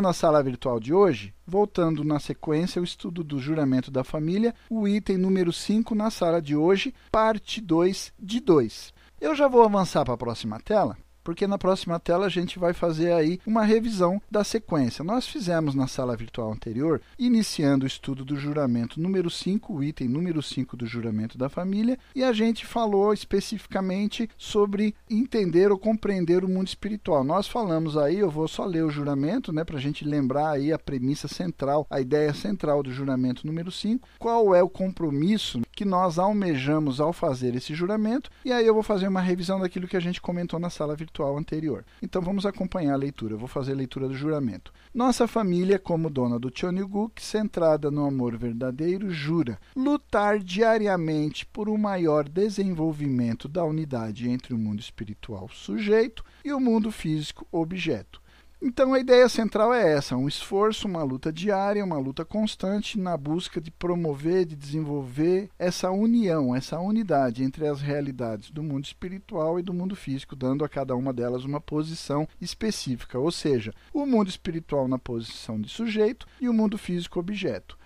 Começando a sala virtual de hoje, voltando na sequência o estudo do juramento da família, o item número 5 na sala de hoje, parte 2 de 2. Eu já vou avançar para a próxima tela porque na próxima tela a gente vai fazer aí uma revisão da sequência. Nós fizemos na sala virtual anterior, iniciando o estudo do juramento número 5, o item número 5 do juramento da família, e a gente falou especificamente sobre entender ou compreender o mundo espiritual. Nós falamos aí, eu vou só ler o juramento, né, para a gente lembrar aí a premissa central, a ideia central do juramento número 5, qual é o compromisso que nós almejamos ao fazer esse juramento, e aí eu vou fazer uma revisão daquilo que a gente comentou na sala virtual anterior. Então vamos acompanhar a leitura. Eu vou fazer a leitura do juramento. Nossa família, como dona do Cheonilguk, centrada no amor verdadeiro, jura lutar diariamente por um maior desenvolvimento da unidade entre o mundo espiritual sujeito e o mundo físico objeto então a ideia central é essa: um esforço, uma luta diária, uma luta constante na busca de promover, de desenvolver essa união, essa unidade entre as realidades do mundo espiritual e do mundo físico, dando a cada uma delas uma posição específica, ou seja, o mundo espiritual na posição de sujeito e o mundo físico objeto.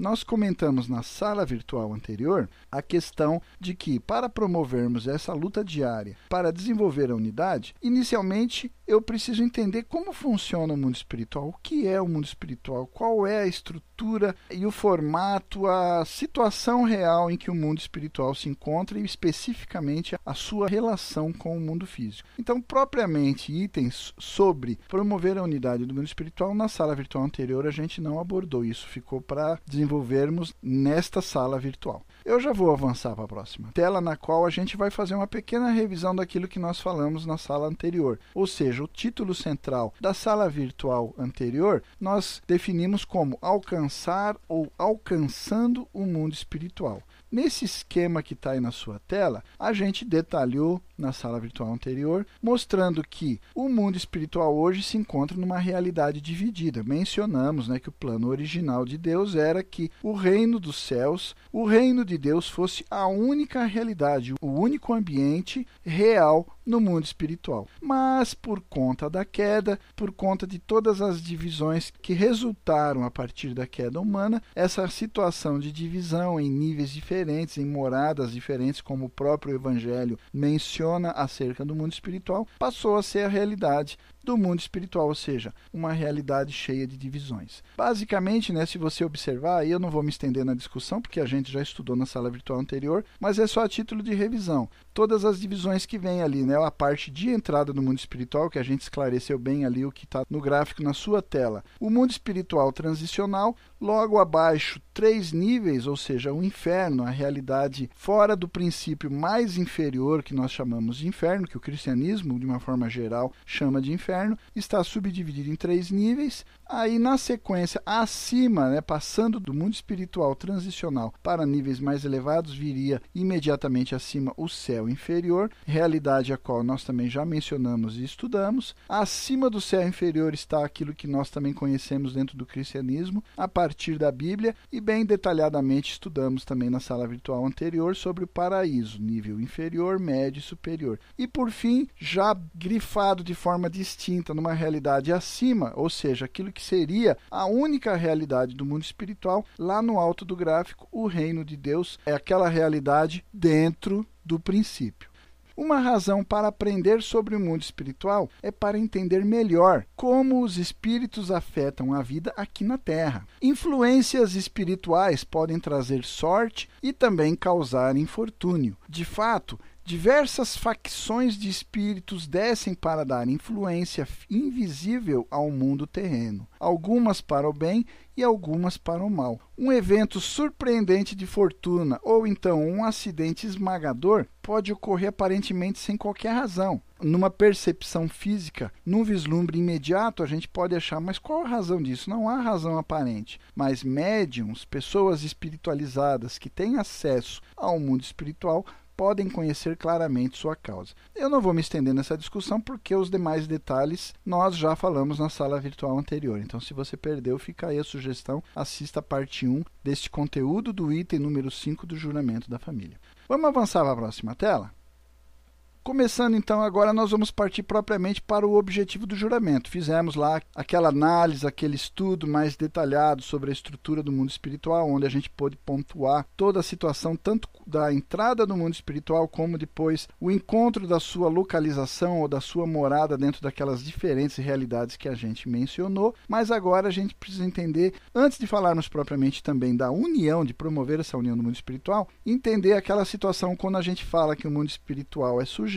Nós comentamos na sala virtual anterior a questão de que, para promovermos essa luta diária, para desenvolver a unidade, inicialmente eu preciso entender como funciona o mundo espiritual, o que é o mundo espiritual, qual é a estrutura e o formato, a situação real em que o mundo espiritual se encontra e especificamente a sua relação com o mundo físico. Então, propriamente itens sobre promover a unidade do mundo espiritual na sala virtual anterior a gente não abordou isso, ficou para desenvolvermos nesta sala virtual. Eu já vou avançar para a próxima tela, na qual a gente vai fazer uma pequena revisão daquilo que nós falamos na sala anterior. Ou seja, o título central da sala virtual anterior nós definimos como alcançar ou alcançando o mundo espiritual. Nesse esquema que está aí na sua tela, a gente detalhou na sala virtual anterior, mostrando que o mundo espiritual hoje se encontra numa realidade dividida. Mencionamos né, que o plano original de Deus era que o reino dos céus, o reino de Deus fosse a única realidade, o único ambiente real no mundo espiritual. Mas por conta da queda, por conta de todas as divisões que resultaram a partir da queda humana, essa situação de divisão em níveis diferentes, em moradas diferentes, como o próprio evangelho menciona acerca do mundo espiritual, passou a ser a realidade do mundo espiritual, ou seja, uma realidade cheia de divisões. Basicamente, né, se você observar, aí eu não vou me estender na discussão, porque a gente já estudou na sala virtual anterior, mas é só a título de revisão. Todas as divisões que vem ali, né, a parte de entrada no mundo espiritual, que a gente esclareceu bem ali o que está no gráfico na sua tela. O mundo espiritual transicional, logo abaixo, três níveis, ou seja, o inferno, a realidade fora do princípio mais inferior que nós chamamos de inferno, que o cristianismo, de uma forma geral, chama de inferno inferno está subdividido em três níveis. Aí, na sequência, acima, né, passando do mundo espiritual transicional para níveis mais elevados, viria imediatamente acima o céu inferior, realidade a qual nós também já mencionamos e estudamos. Acima do céu inferior está aquilo que nós também conhecemos dentro do cristianismo, a partir da Bíblia, e bem detalhadamente estudamos também na sala virtual anterior sobre o paraíso, nível inferior, médio e superior. E por fim, já grifado de forma distinta, numa realidade acima, ou seja, aquilo que seria a única realidade do mundo espiritual, lá no alto do gráfico, o reino de Deus é aquela realidade dentro do princípio. Uma razão para aprender sobre o mundo espiritual é para entender melhor como os espíritos afetam a vida aqui na Terra. Influências espirituais podem trazer sorte e também causar infortúnio. De fato, Diversas facções de espíritos descem para dar influência invisível ao mundo terreno, algumas para o bem e algumas para o mal. Um evento surpreendente de fortuna ou então um acidente esmagador pode ocorrer aparentemente sem qualquer razão. Numa percepção física, num vislumbre imediato, a gente pode achar, mas qual a razão disso? Não há razão aparente. Mas médiums, pessoas espiritualizadas que têm acesso ao mundo espiritual, podem conhecer claramente sua causa. Eu não vou me estender nessa discussão porque os demais detalhes nós já falamos na sala virtual anterior. Então, se você perdeu, fica aí a sugestão, assista a parte 1 deste conteúdo do item número 5 do juramento da família. Vamos avançar para a próxima tela? Começando então agora, nós vamos partir propriamente para o objetivo do juramento. Fizemos lá aquela análise, aquele estudo mais detalhado sobre a estrutura do mundo espiritual, onde a gente pôde pontuar toda a situação, tanto da entrada no mundo espiritual, como depois o encontro da sua localização ou da sua morada dentro daquelas diferentes realidades que a gente mencionou. Mas agora a gente precisa entender, antes de falarmos propriamente também da união, de promover essa união no mundo espiritual, entender aquela situação quando a gente fala que o mundo espiritual é sujeito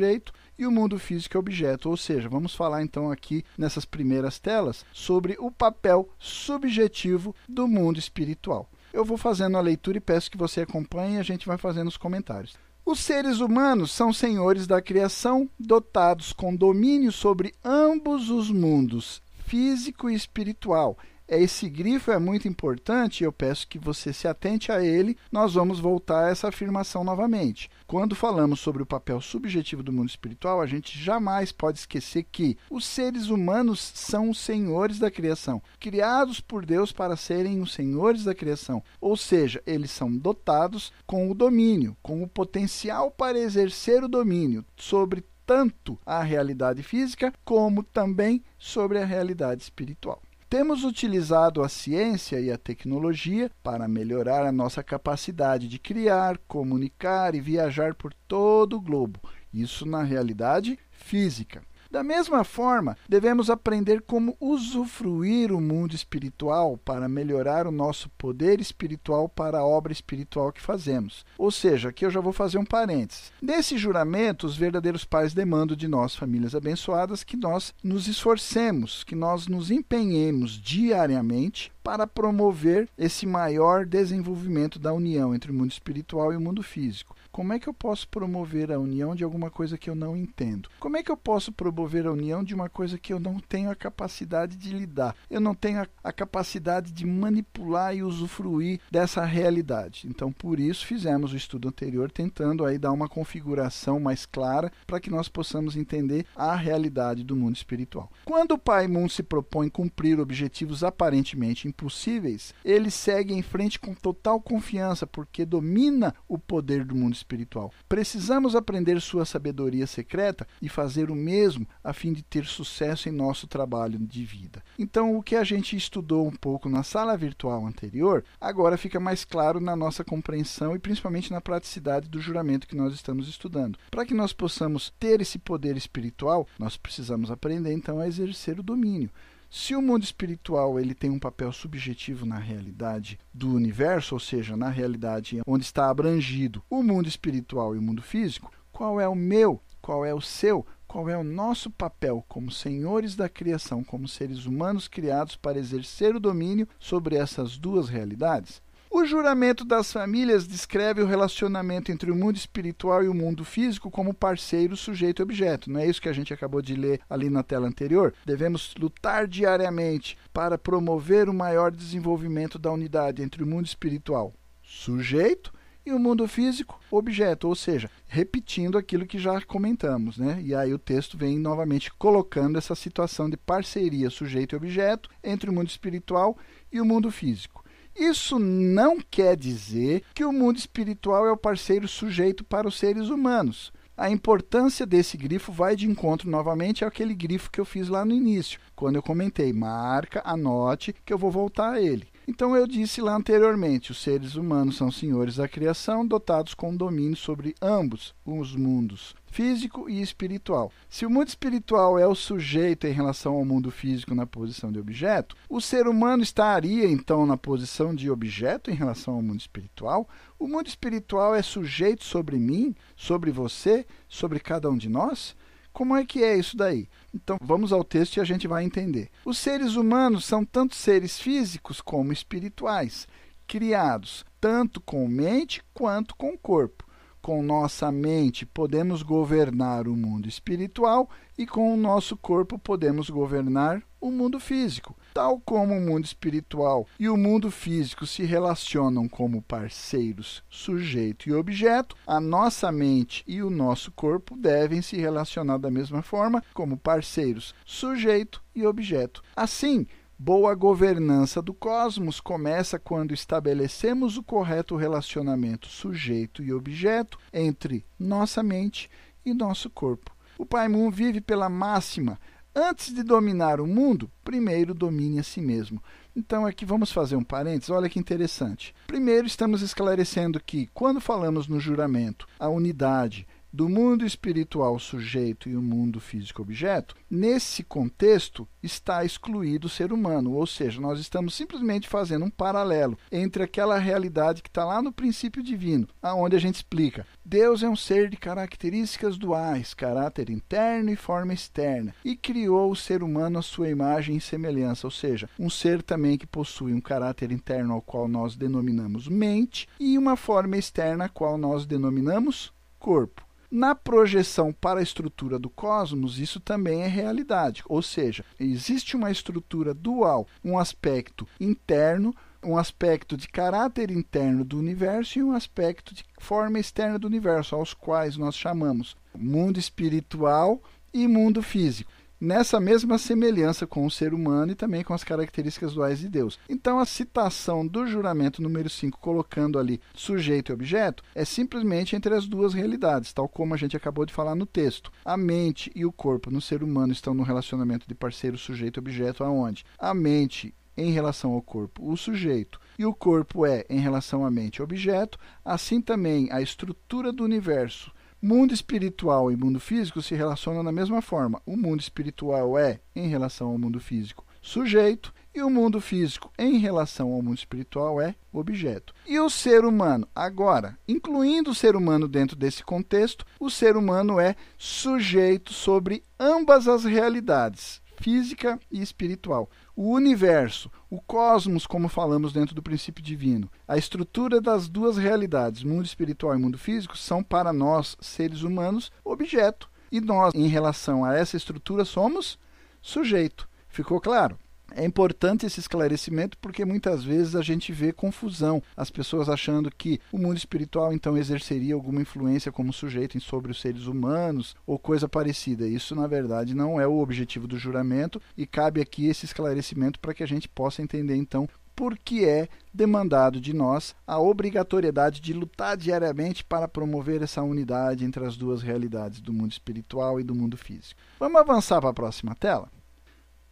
e o mundo físico é objeto. Ou seja, vamos falar então aqui nessas primeiras telas sobre o papel subjetivo do mundo espiritual. Eu vou fazendo a leitura e peço que você acompanhe e a gente vai fazendo os comentários. Os seres humanos são senhores da criação, dotados com domínio sobre ambos os mundos, físico e espiritual, esse grifo é muito importante eu peço que você se atente a ele. Nós vamos voltar a essa afirmação novamente. Quando falamos sobre o papel subjetivo do mundo espiritual, a gente jamais pode esquecer que os seres humanos são os senhores da criação, criados por Deus para serem os senhores da criação. Ou seja, eles são dotados com o domínio, com o potencial para exercer o domínio sobre tanto a realidade física como também sobre a realidade espiritual. Temos utilizado a ciência e a tecnologia para melhorar a nossa capacidade de criar, comunicar e viajar por todo o globo. Isso na realidade física. Da mesma forma, devemos aprender como usufruir o mundo espiritual para melhorar o nosso poder espiritual para a obra espiritual que fazemos. Ou seja, aqui eu já vou fazer um parênteses. Nesse juramento, os verdadeiros pais demandam de nós, famílias abençoadas, que nós nos esforcemos, que nós nos empenhemos diariamente para promover esse maior desenvolvimento da união entre o mundo espiritual e o mundo físico. Como é que eu posso promover a união de alguma coisa que eu não entendo? Como é que eu posso promover a união de uma coisa que eu não tenho a capacidade de lidar? Eu não tenho a, a capacidade de manipular e usufruir dessa realidade. Então, por isso fizemos o estudo anterior tentando aí dar uma configuração mais clara para que nós possamos entender a realidade do mundo espiritual. Quando o Pai Mundo se propõe cumprir objetivos aparentemente impossíveis, ele segue em frente com total confiança porque domina o poder do mundo espiritual. Precisamos aprender sua sabedoria secreta e fazer o mesmo a fim de ter sucesso em nosso trabalho de vida. Então, o que a gente estudou um pouco na sala virtual anterior, agora fica mais claro na nossa compreensão e principalmente na praticidade do juramento que nós estamos estudando. Para que nós possamos ter esse poder espiritual, nós precisamos aprender então a exercer o domínio. Se o mundo espiritual ele tem um papel subjetivo na realidade do universo, ou seja, na realidade onde está abrangido o mundo espiritual e o mundo físico, qual é o meu, qual é o seu, qual é o nosso papel como senhores da criação, como seres humanos criados para exercer o domínio sobre essas duas realidades? O juramento das famílias descreve o relacionamento entre o mundo espiritual e o mundo físico como parceiro, sujeito e objeto. Não é isso que a gente acabou de ler ali na tela anterior? Devemos lutar diariamente para promover o maior desenvolvimento da unidade entre o mundo espiritual, sujeito, e o mundo físico, objeto, ou seja, repetindo aquilo que já comentamos, né? E aí o texto vem novamente colocando essa situação de parceria sujeito e objeto entre o mundo espiritual e o mundo físico. Isso não quer dizer que o mundo espiritual é o parceiro sujeito para os seres humanos. A importância desse grifo vai de encontro novamente àquele grifo que eu fiz lá no início, quando eu comentei. Marca, anote, que eu vou voltar a ele. Então eu disse lá anteriormente, os seres humanos são senhores da criação, dotados com domínio sobre ambos os mundos, físico e espiritual. Se o mundo espiritual é o sujeito em relação ao mundo físico na posição de objeto, o ser humano estaria então na posição de objeto em relação ao mundo espiritual? O mundo espiritual é sujeito sobre mim, sobre você, sobre cada um de nós? Como é que é isso daí? Então vamos ao texto e a gente vai entender. Os seres humanos são tanto seres físicos como espirituais, criados tanto com mente quanto com corpo. Com nossa mente podemos governar o mundo espiritual e com o nosso corpo podemos governar o mundo físico. Tal como o mundo espiritual e o mundo físico se relacionam como parceiros, sujeito e objeto, a nossa mente e o nosso corpo devem se relacionar da mesma forma como parceiros, sujeito e objeto. Assim, Boa governança do cosmos começa quando estabelecemos o correto relacionamento sujeito e objeto entre nossa mente e nosso corpo. O Pai Moon vive pela máxima: antes de dominar o mundo, primeiro domine a si mesmo. Então, aqui vamos fazer um parênteses, olha que interessante. Primeiro, estamos esclarecendo que, quando falamos no juramento, a unidade do mundo espiritual sujeito e o mundo físico objeto, nesse contexto está excluído o ser humano, ou seja, nós estamos simplesmente fazendo um paralelo entre aquela realidade que está lá no princípio divino, aonde a gente explica Deus é um ser de características duais, caráter interno e forma externa, e criou o ser humano à sua imagem e semelhança, ou seja, um ser também que possui um caráter interno ao qual nós denominamos mente e uma forma externa a qual nós denominamos corpo. Na projeção para a estrutura do cosmos, isso também é realidade, ou seja, existe uma estrutura dual, um aspecto interno, um aspecto de caráter interno do universo e um aspecto de forma externa do universo, aos quais nós chamamos mundo espiritual e mundo físico nessa mesma semelhança com o ser humano e também com as características duais de Deus. Então, a citação do juramento número 5, colocando ali sujeito e objeto, é simplesmente entre as duas realidades, tal como a gente acabou de falar no texto. A mente e o corpo no ser humano estão no relacionamento de parceiro sujeito-objeto, aonde a mente em relação ao corpo, o sujeito, e o corpo é em relação à mente, objeto, assim também a estrutura do universo Mundo espiritual e mundo físico se relacionam da mesma forma. O mundo espiritual é, em relação ao mundo físico, sujeito, e o mundo físico, em relação ao mundo espiritual, é objeto. E o ser humano, agora, incluindo o ser humano dentro desse contexto, o ser humano é sujeito sobre ambas as realidades, física e espiritual. O universo, o cosmos, como falamos dentro do princípio divino, a estrutura das duas realidades, mundo espiritual e mundo físico, são para nós, seres humanos, objeto. E nós, em relação a essa estrutura, somos sujeito. Ficou claro? É importante esse esclarecimento porque muitas vezes a gente vê confusão, as pessoas achando que o mundo espiritual então exerceria alguma influência como sujeito sobre os seres humanos ou coisa parecida. Isso, na verdade, não é o objetivo do juramento e cabe aqui esse esclarecimento para que a gente possa entender então por que é demandado de nós a obrigatoriedade de lutar diariamente para promover essa unidade entre as duas realidades do mundo espiritual e do mundo físico. Vamos avançar para a próxima tela?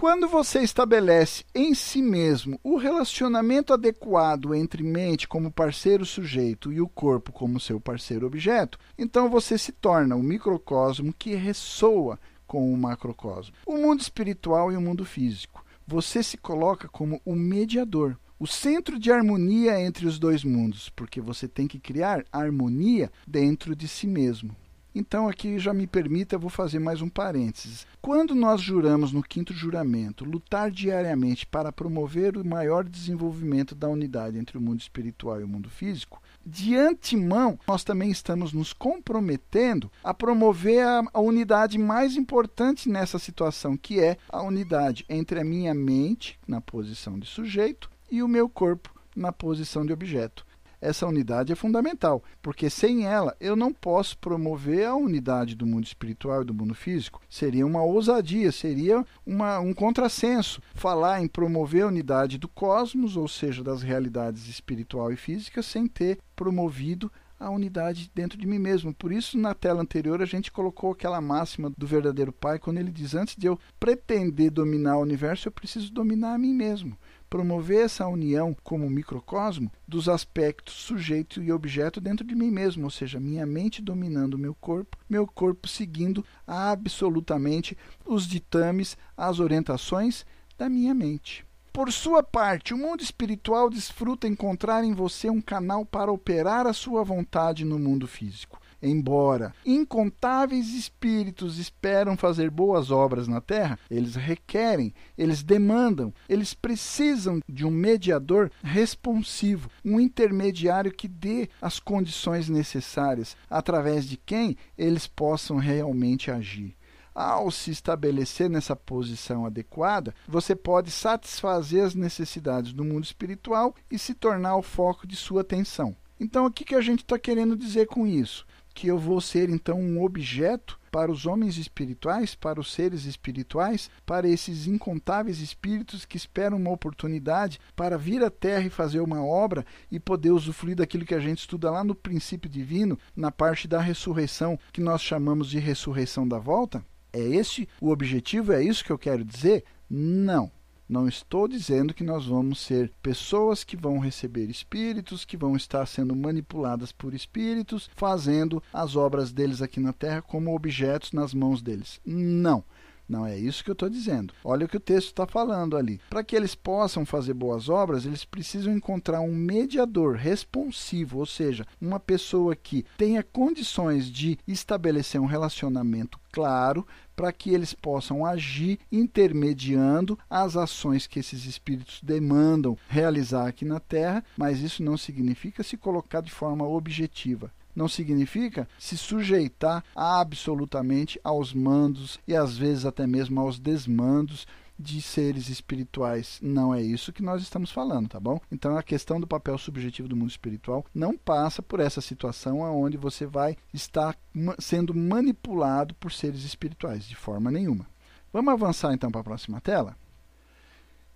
Quando você estabelece em si mesmo o relacionamento adequado entre mente como parceiro sujeito e o corpo como seu parceiro objeto, então você se torna o microcosmo que ressoa com o macrocosmo. O mundo espiritual e o mundo físico. Você se coloca como o mediador, o centro de harmonia entre os dois mundos, porque você tem que criar harmonia dentro de si mesmo. Então, aqui já me permita, eu vou fazer mais um parênteses. Quando nós juramos no quinto juramento lutar diariamente para promover o maior desenvolvimento da unidade entre o mundo espiritual e o mundo físico, de antemão, nós também estamos nos comprometendo a promover a, a unidade mais importante nessa situação, que é a unidade entre a minha mente, na posição de sujeito, e o meu corpo, na posição de objeto essa unidade é fundamental, porque sem ela eu não posso promover a unidade do mundo espiritual e do mundo físico. Seria uma ousadia, seria uma, um contrassenso falar em promover a unidade do cosmos, ou seja, das realidades espiritual e física, sem ter promovido a unidade dentro de mim mesmo. Por isso, na tela anterior, a gente colocou aquela máxima do verdadeiro Pai, quando ele diz: Antes de eu pretender dominar o universo, eu preciso dominar a mim mesmo promover essa união como microcosmo dos aspectos sujeito e objeto dentro de mim mesmo, ou seja, minha mente dominando meu corpo, meu corpo seguindo absolutamente os ditames, as orientações da minha mente. Por sua parte, o mundo espiritual desfruta encontrar em você um canal para operar a sua vontade no mundo físico. Embora incontáveis espíritos esperam fazer boas obras na Terra, eles requerem, eles demandam, eles precisam de um mediador responsivo, um intermediário que dê as condições necessárias, através de quem eles possam realmente agir ao se estabelecer nessa posição adequada, você pode satisfazer as necessidades do mundo espiritual e se tornar o foco de sua atenção. Então, o que, que a gente está querendo dizer com isso? Que eu vou ser então um objeto para os homens espirituais, para os seres espirituais, para esses incontáveis espíritos que esperam uma oportunidade para vir à Terra e fazer uma obra e poder usufruir daquilo que a gente estuda lá no princípio divino, na parte da ressurreição, que nós chamamos de ressurreição da volta? É este o objetivo? É isso que eu quero dizer? Não. Não estou dizendo que nós vamos ser pessoas que vão receber espíritos, que vão estar sendo manipuladas por espíritos, fazendo as obras deles aqui na Terra como objetos nas mãos deles. Não. Não é isso que eu estou dizendo. Olha o que o texto está falando ali. Para que eles possam fazer boas obras, eles precisam encontrar um mediador responsivo, ou seja, uma pessoa que tenha condições de estabelecer um relacionamento claro para que eles possam agir intermediando as ações que esses espíritos demandam realizar aqui na Terra, mas isso não significa se colocar de forma objetiva não significa se sujeitar absolutamente aos mandos e às vezes até mesmo aos desmandos de seres espirituais. Não é isso que nós estamos falando, tá bom? Então a questão do papel subjetivo do mundo espiritual não passa por essa situação onde você vai estar sendo manipulado por seres espirituais, de forma nenhuma. Vamos avançar então para a próxima tela?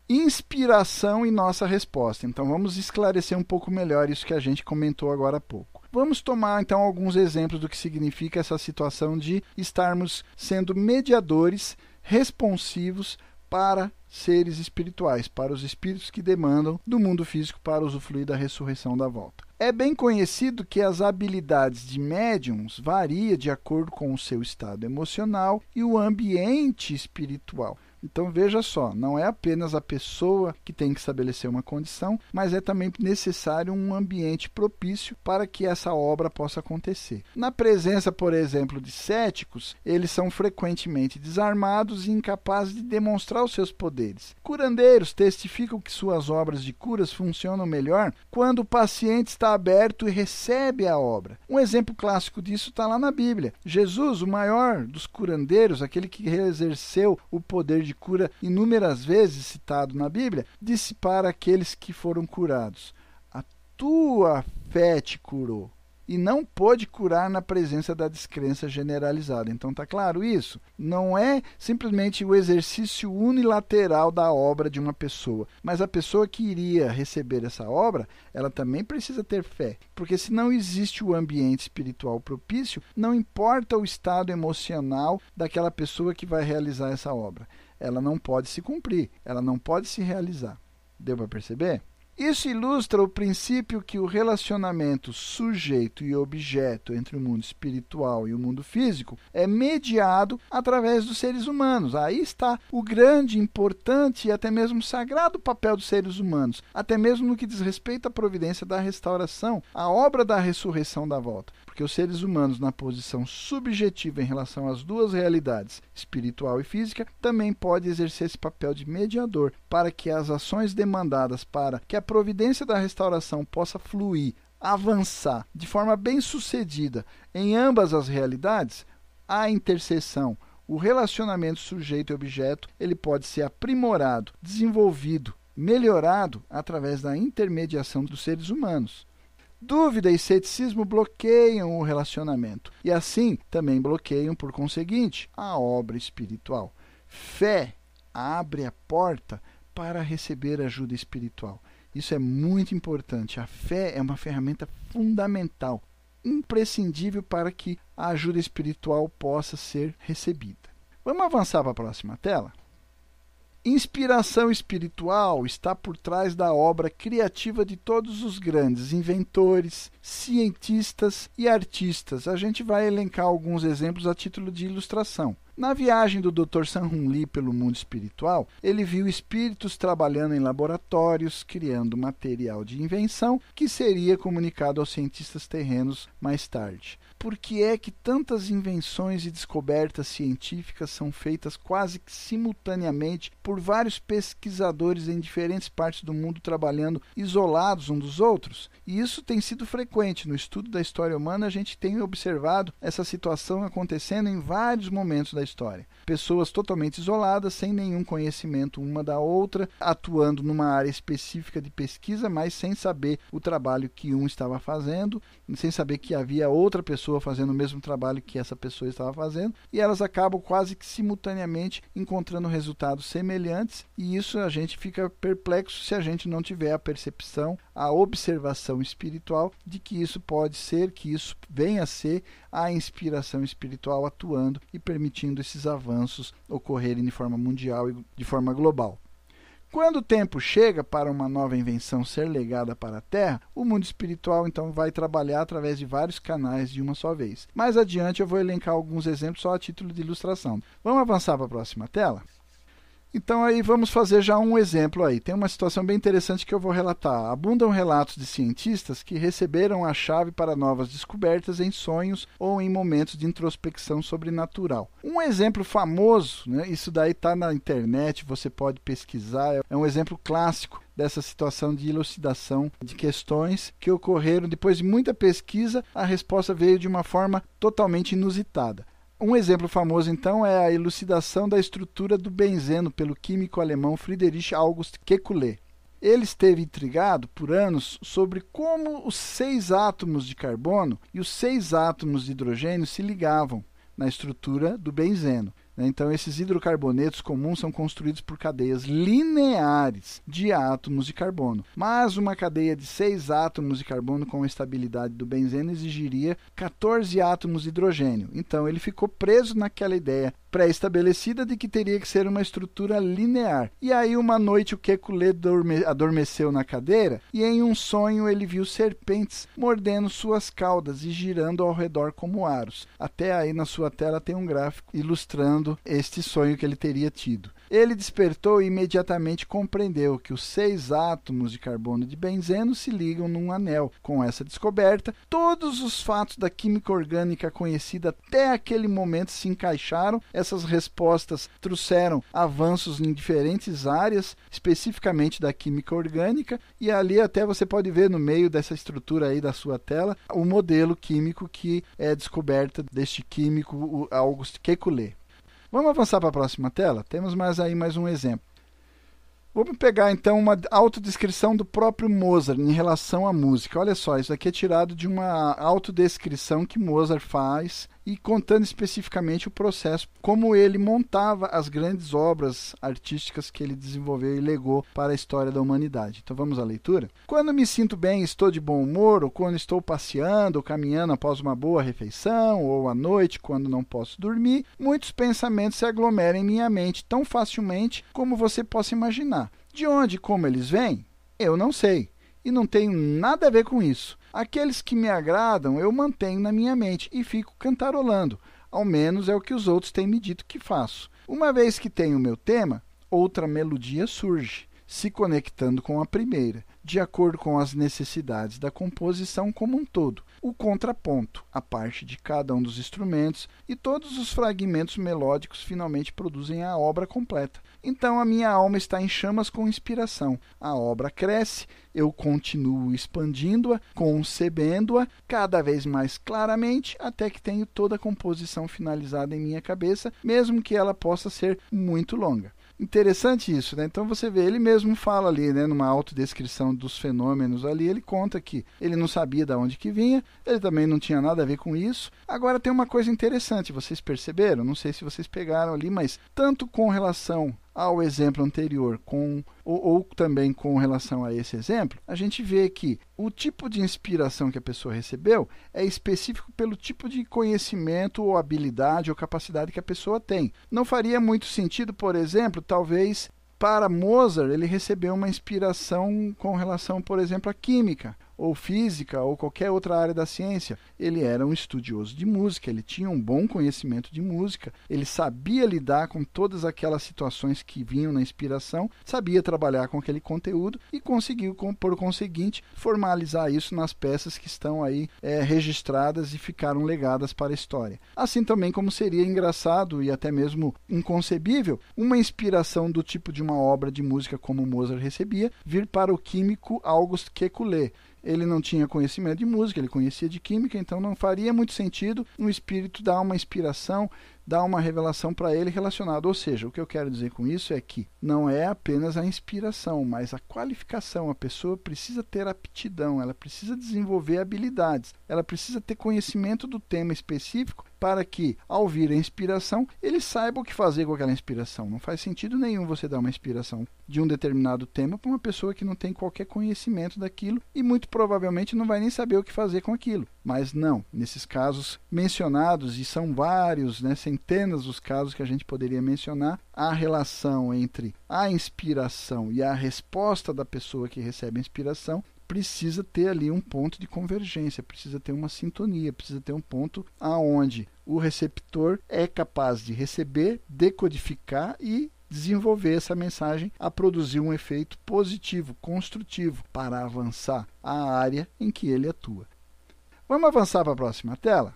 Inspiração e nossa resposta. Então vamos esclarecer um pouco melhor isso que a gente comentou agora há pouco. Vamos tomar então alguns exemplos do que significa essa situação de estarmos sendo mediadores responsivos para seres espirituais, para os espíritos que demandam do mundo físico para usufruir da ressurreição da volta. É bem conhecido que as habilidades de médiums variam de acordo com o seu estado emocional e o ambiente espiritual. Então veja só, não é apenas a pessoa que tem que estabelecer uma condição, mas é também necessário um ambiente propício para que essa obra possa acontecer. Na presença, por exemplo, de céticos, eles são frequentemente desarmados e incapazes de demonstrar os seus poderes. Curandeiros testificam que suas obras de curas funcionam melhor quando o paciente está aberto e recebe a obra. Um exemplo clássico disso está lá na Bíblia. Jesus, o maior dos curandeiros, aquele que exerceu o poder de cura inúmeras vezes citado na Bíblia, disse para aqueles que foram curados: A tua fé te curou. E não pôde curar na presença da descrença generalizada. Então tá claro isso? Não é simplesmente o exercício unilateral da obra de uma pessoa, mas a pessoa que iria receber essa obra, ela também precisa ter fé, porque se não existe o ambiente espiritual propício, não importa o estado emocional daquela pessoa que vai realizar essa obra ela não pode se cumprir, ela não pode se realizar. Deu para perceber? Isso ilustra o princípio que o relacionamento sujeito e objeto entre o mundo espiritual e o mundo físico é mediado através dos seres humanos. Aí está o grande, importante e até mesmo sagrado papel dos seres humanos, até mesmo no que diz respeito à providência da restauração, a obra da ressurreição da volta porque os seres humanos, na posição subjetiva em relação às duas realidades, espiritual e física, também podem exercer esse papel de mediador para que as ações demandadas para que a providência da restauração possa fluir, avançar de forma bem sucedida em ambas as realidades, a interseção, o relacionamento sujeito e objeto, ele pode ser aprimorado, desenvolvido, melhorado através da intermediação dos seres humanos. Dúvida e ceticismo bloqueiam o relacionamento e, assim, também bloqueiam, por conseguinte, a obra espiritual. Fé abre a porta para receber ajuda espiritual. Isso é muito importante. A fé é uma ferramenta fundamental, imprescindível para que a ajuda espiritual possa ser recebida. Vamos avançar para a próxima tela? Inspiração espiritual está por trás da obra criativa de todos os grandes inventores, cientistas e artistas. A gente vai elencar alguns exemplos a título de ilustração. Na viagem do Dr. Sanhun Lee pelo mundo espiritual, ele viu espíritos trabalhando em laboratórios, criando material de invenção que seria comunicado aos cientistas terrenos mais tarde por que é que tantas invenções e descobertas científicas são feitas quase que simultaneamente por vários pesquisadores em diferentes partes do mundo trabalhando isolados uns dos outros? E isso tem sido frequente no estudo da história humana, a gente tem observado essa situação acontecendo em vários momentos da história. Pessoas totalmente isoladas, sem nenhum conhecimento uma da outra, atuando numa área específica de pesquisa, mas sem saber o trabalho que um estava fazendo, sem saber que havia outra pessoa pessoa fazendo o mesmo trabalho que essa pessoa estava fazendo, e elas acabam quase que simultaneamente encontrando resultados semelhantes, e isso a gente fica perplexo se a gente não tiver a percepção, a observação espiritual de que isso pode ser, que isso venha a ser a inspiração espiritual atuando e permitindo esses avanços ocorrerem de forma mundial e de forma global. Quando o tempo chega para uma nova invenção ser legada para a Terra, o mundo espiritual então vai trabalhar através de vários canais de uma só vez. Mais adiante eu vou elencar alguns exemplos só a título de ilustração. Vamos avançar para a próxima tela? Então aí vamos fazer já um exemplo aí. Tem uma situação bem interessante que eu vou relatar. Abundam relatos de cientistas que receberam a chave para novas descobertas em sonhos ou em momentos de introspecção sobrenatural. Um exemplo famoso, né, isso daí está na internet, você pode pesquisar, é um exemplo clássico dessa situação de elucidação de questões que ocorreram depois de muita pesquisa, a resposta veio de uma forma totalmente inusitada. Um exemplo famoso, então, é a elucidação da estrutura do benzeno pelo químico alemão Friedrich August Kekulé. Ele esteve intrigado por anos sobre como os seis átomos de carbono e os seis átomos de hidrogênio se ligavam na estrutura do benzeno. Né? Então, esses hidrocarbonetos comuns são construídos por cadeias lineares de átomos de carbono. Mas uma cadeia de seis átomos de carbono com a estabilidade do benzeno exigiria 14 átomos de hidrogênio. Então, ele ficou preso naquela ideia pré-estabelecida de que teria que ser uma estrutura linear. E aí, uma noite, o Kekulé adormeceu na cadeira e, em um sonho, ele viu serpentes mordendo suas caudas e girando ao redor como aros. Até aí, na sua tela, tem um gráfico ilustrando este sonho que ele teria tido. Ele despertou e imediatamente compreendeu que os seis átomos de carbono de benzeno se ligam num anel. Com essa descoberta, todos os fatos da química orgânica conhecida até aquele momento se encaixaram. Essas respostas trouxeram avanços em diferentes áreas, especificamente da química orgânica, e ali até você pode ver no meio dessa estrutura aí da sua tela o modelo químico que é descoberta deste químico Auguste Kekulé. Vamos avançar para a próxima tela? Temos mais aí mais um exemplo. Vamos pegar então uma autodescrição do próprio Mozart em relação à música. Olha só, isso aqui é tirado de uma autodescrição que Mozart faz e contando especificamente o processo, como ele montava as grandes obras artísticas que ele desenvolveu e legou para a história da humanidade. Então vamos à leitura. Quando me sinto bem, estou de bom humor, ou quando estou passeando ou caminhando após uma boa refeição, ou à noite quando não posso dormir, muitos pensamentos se aglomeram em minha mente tão facilmente como você possa imaginar. De onde e como eles vêm? Eu não sei e não tenho nada a ver com isso. Aqueles que me agradam eu mantenho na minha mente e fico cantarolando. Ao menos é o que os outros têm me dito que faço. Uma vez que tenho o meu tema, outra melodia surge, se conectando com a primeira, de acordo com as necessidades da composição como um todo o contraponto, a parte de cada um dos instrumentos, e todos os fragmentos melódicos finalmente produzem a obra completa. Então a minha alma está em chamas com inspiração. A obra cresce, eu continuo expandindo-a, concebendo-a cada vez mais claramente, até que tenho toda a composição finalizada em minha cabeça, mesmo que ela possa ser muito longa. Interessante isso, né? Então você vê, ele mesmo fala ali, né, numa autodescrição dos fenômenos ali, ele conta que ele não sabia de onde que vinha, ele também não tinha nada a ver com isso. Agora tem uma coisa interessante, vocês perceberam? Não sei se vocês pegaram ali, mas tanto com relação ao exemplo anterior, com, ou, ou, também com relação a esse exemplo, a gente vê que o tipo de inspiração que a pessoa recebeu é específico pelo tipo de conhecimento ou habilidade ou capacidade que a pessoa tem. Não faria muito sentido, por exemplo, talvez para Mozart ele recebeu uma inspiração com relação, por exemplo, à química ou física ou qualquer outra área da ciência. Ele era um estudioso de música, ele tinha um bom conhecimento de música, ele sabia lidar com todas aquelas situações que vinham na inspiração, sabia trabalhar com aquele conteúdo e conseguiu, por conseguinte, formalizar isso nas peças que estão aí é, registradas e ficaram legadas para a história. Assim também como seria engraçado e até mesmo inconcebível uma inspiração do tipo de uma obra de música como Mozart recebia vir para o químico August Kekulé ele não tinha conhecimento de música, ele conhecia de química, então não faria muito sentido um espírito dar uma inspiração dá uma revelação para ele relacionada. Ou seja, o que eu quero dizer com isso é que não é apenas a inspiração, mas a qualificação. A pessoa precisa ter aptidão, ela precisa desenvolver habilidades, ela precisa ter conhecimento do tema específico para que, ao vir a inspiração, ele saiba o que fazer com aquela inspiração. Não faz sentido nenhum você dar uma inspiração de um determinado tema para uma pessoa que não tem qualquer conhecimento daquilo e muito provavelmente não vai nem saber o que fazer com aquilo. Mas não, nesses casos mencionados, e são vários, né, centenas os casos que a gente poderia mencionar, a relação entre a inspiração e a resposta da pessoa que recebe a inspiração precisa ter ali um ponto de convergência, precisa ter uma sintonia, precisa ter um ponto aonde o receptor é capaz de receber, decodificar e desenvolver essa mensagem a produzir um efeito positivo, construtivo para avançar a área em que ele atua. Vamos avançar para a próxima tela?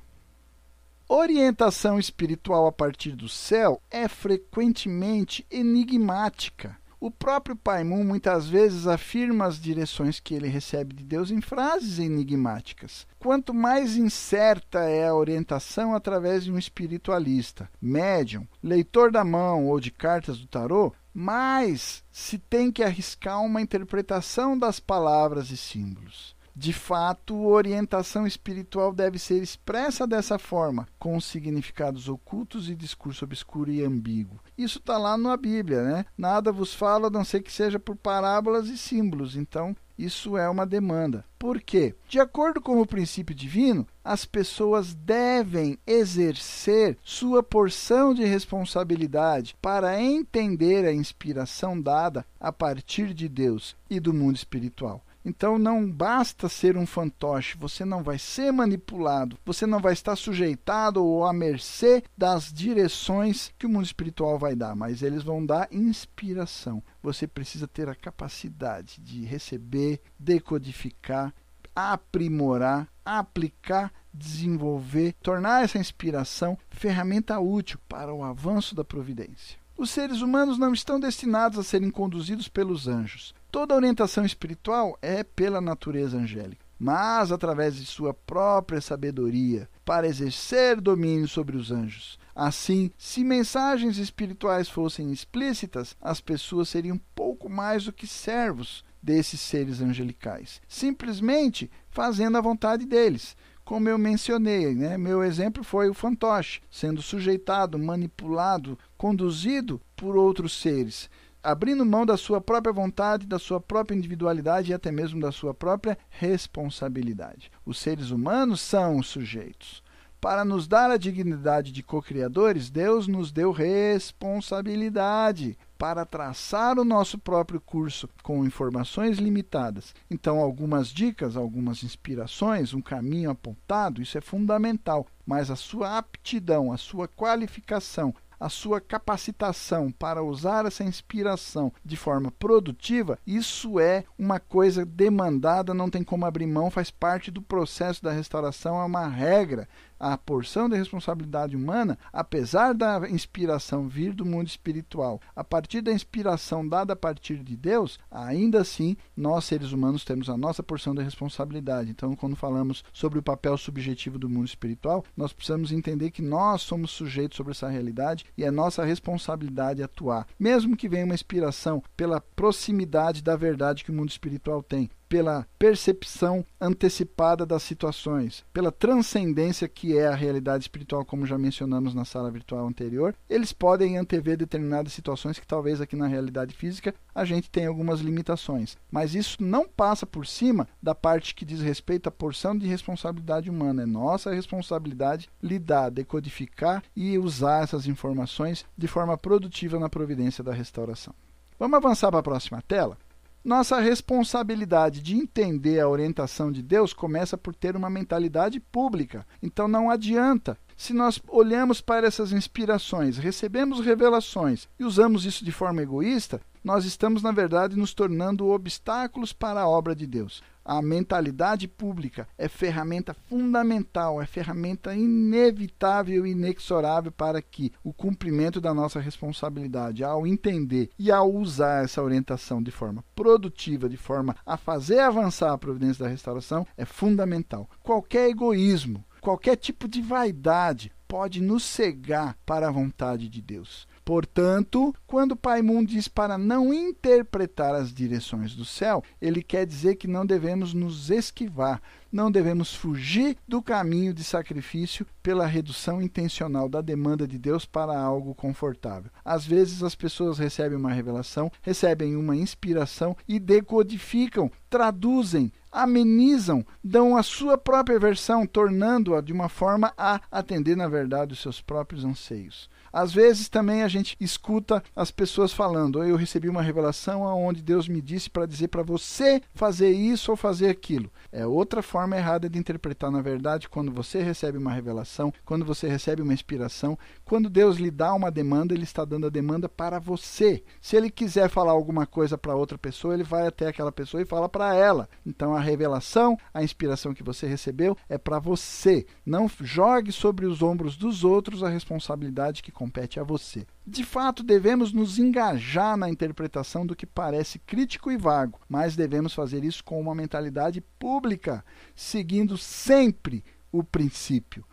Orientação espiritual a partir do céu é frequentemente enigmática. O próprio Pai Moon muitas vezes afirma as direções que ele recebe de Deus em frases enigmáticas. Quanto mais incerta é a orientação através de um espiritualista, médium, leitor da mão ou de cartas do tarô, mais se tem que arriscar uma interpretação das palavras e símbolos. De fato, orientação espiritual deve ser expressa dessa forma, com significados ocultos e discurso obscuro e ambíguo. Isso está lá na Bíblia, né? Nada vos fala a não ser que seja por parábolas e símbolos. Então, isso é uma demanda. Por quê? De acordo com o princípio divino, as pessoas devem exercer sua porção de responsabilidade para entender a inspiração dada a partir de Deus e do mundo espiritual. Então não basta ser um fantoche, você não vai ser manipulado, você não vai estar sujeitado ou à mercê das direções que o mundo espiritual vai dar, mas eles vão dar inspiração. Você precisa ter a capacidade de receber, decodificar, aprimorar, aplicar, desenvolver, tornar essa inspiração ferramenta útil para o avanço da providência. Os seres humanos não estão destinados a serem conduzidos pelos anjos. Toda orientação espiritual é pela natureza angélica, mas através de sua própria sabedoria, para exercer domínio sobre os anjos. Assim, se mensagens espirituais fossem explícitas, as pessoas seriam pouco mais do que servos desses seres angelicais, simplesmente fazendo a vontade deles. Como eu mencionei, né? meu exemplo foi o fantoche, sendo sujeitado, manipulado, conduzido por outros seres abrindo mão da sua própria vontade, da sua própria individualidade e até mesmo da sua própria responsabilidade. Os seres humanos são os sujeitos. Para nos dar a dignidade de co-criadores, Deus nos deu responsabilidade para traçar o nosso próprio curso com informações limitadas. Então, algumas dicas, algumas inspirações, um caminho apontado, isso é fundamental, mas a sua aptidão, a sua qualificação a sua capacitação para usar essa inspiração de forma produtiva, isso é uma coisa demandada, não tem como abrir mão, faz parte do processo da restauração, é uma regra a porção de responsabilidade humana, apesar da inspiração vir do mundo espiritual, a partir da inspiração dada a partir de Deus, ainda assim nós seres humanos temos a nossa porção de responsabilidade. Então, quando falamos sobre o papel subjetivo do mundo espiritual, nós precisamos entender que nós somos sujeitos sobre essa realidade e é nossa responsabilidade atuar, mesmo que venha uma inspiração pela proximidade da verdade que o mundo espiritual tem, pela percepção antecipada das situações, pela transcendência que é a realidade espiritual, como já mencionamos na sala virtual anterior, eles podem antever determinadas situações que talvez aqui na realidade física a gente tenha algumas limitações. Mas isso não passa por cima da parte que diz respeito à porção de responsabilidade humana. É nossa responsabilidade lidar, decodificar e usar essas informações de forma produtiva na providência da restauração. Vamos avançar para a próxima tela? Nossa responsabilidade de entender a orientação de Deus começa por ter uma mentalidade pública. Então não adianta. Se nós olhamos para essas inspirações, recebemos revelações e usamos isso de forma egoísta, nós estamos, na verdade, nos tornando obstáculos para a obra de Deus. A mentalidade pública é ferramenta fundamental, é ferramenta inevitável e inexorável para que o cumprimento da nossa responsabilidade, ao entender e ao usar essa orientação de forma produtiva, de forma a fazer avançar a providência da restauração, é fundamental. Qualquer egoísmo, qualquer tipo de vaidade pode nos cegar para a vontade de Deus. Portanto, quando Paimon diz para não interpretar as direções do céu, ele quer dizer que não devemos nos esquivar, não devemos fugir do caminho de sacrifício pela redução intencional da demanda de Deus para algo confortável. Às vezes as pessoas recebem uma revelação, recebem uma inspiração e decodificam, traduzem, amenizam, dão a sua própria versão, tornando-a de uma forma a atender, na verdade, os seus próprios anseios. Às vezes também a gente escuta as pessoas falando: eu recebi uma revelação onde Deus me disse para dizer para você fazer isso ou fazer aquilo. É outra forma errada de interpretar, na verdade, quando você recebe uma revelação, quando você recebe uma inspiração, quando Deus lhe dá uma demanda, ele está dando a demanda para você. Se ele quiser falar alguma coisa para outra pessoa, ele vai até aquela pessoa e fala para ela. Então a revelação, a inspiração que você recebeu é para você. Não jogue sobre os ombros dos outros a responsabilidade que compete a você. De fato, devemos nos engajar na interpretação do que parece crítico e vago, mas devemos fazer isso com uma mentalidade pública, seguindo sempre o princípio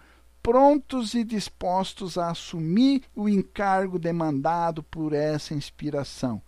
prontos e dispostos a assumir o encargo demandado por essa inspiração.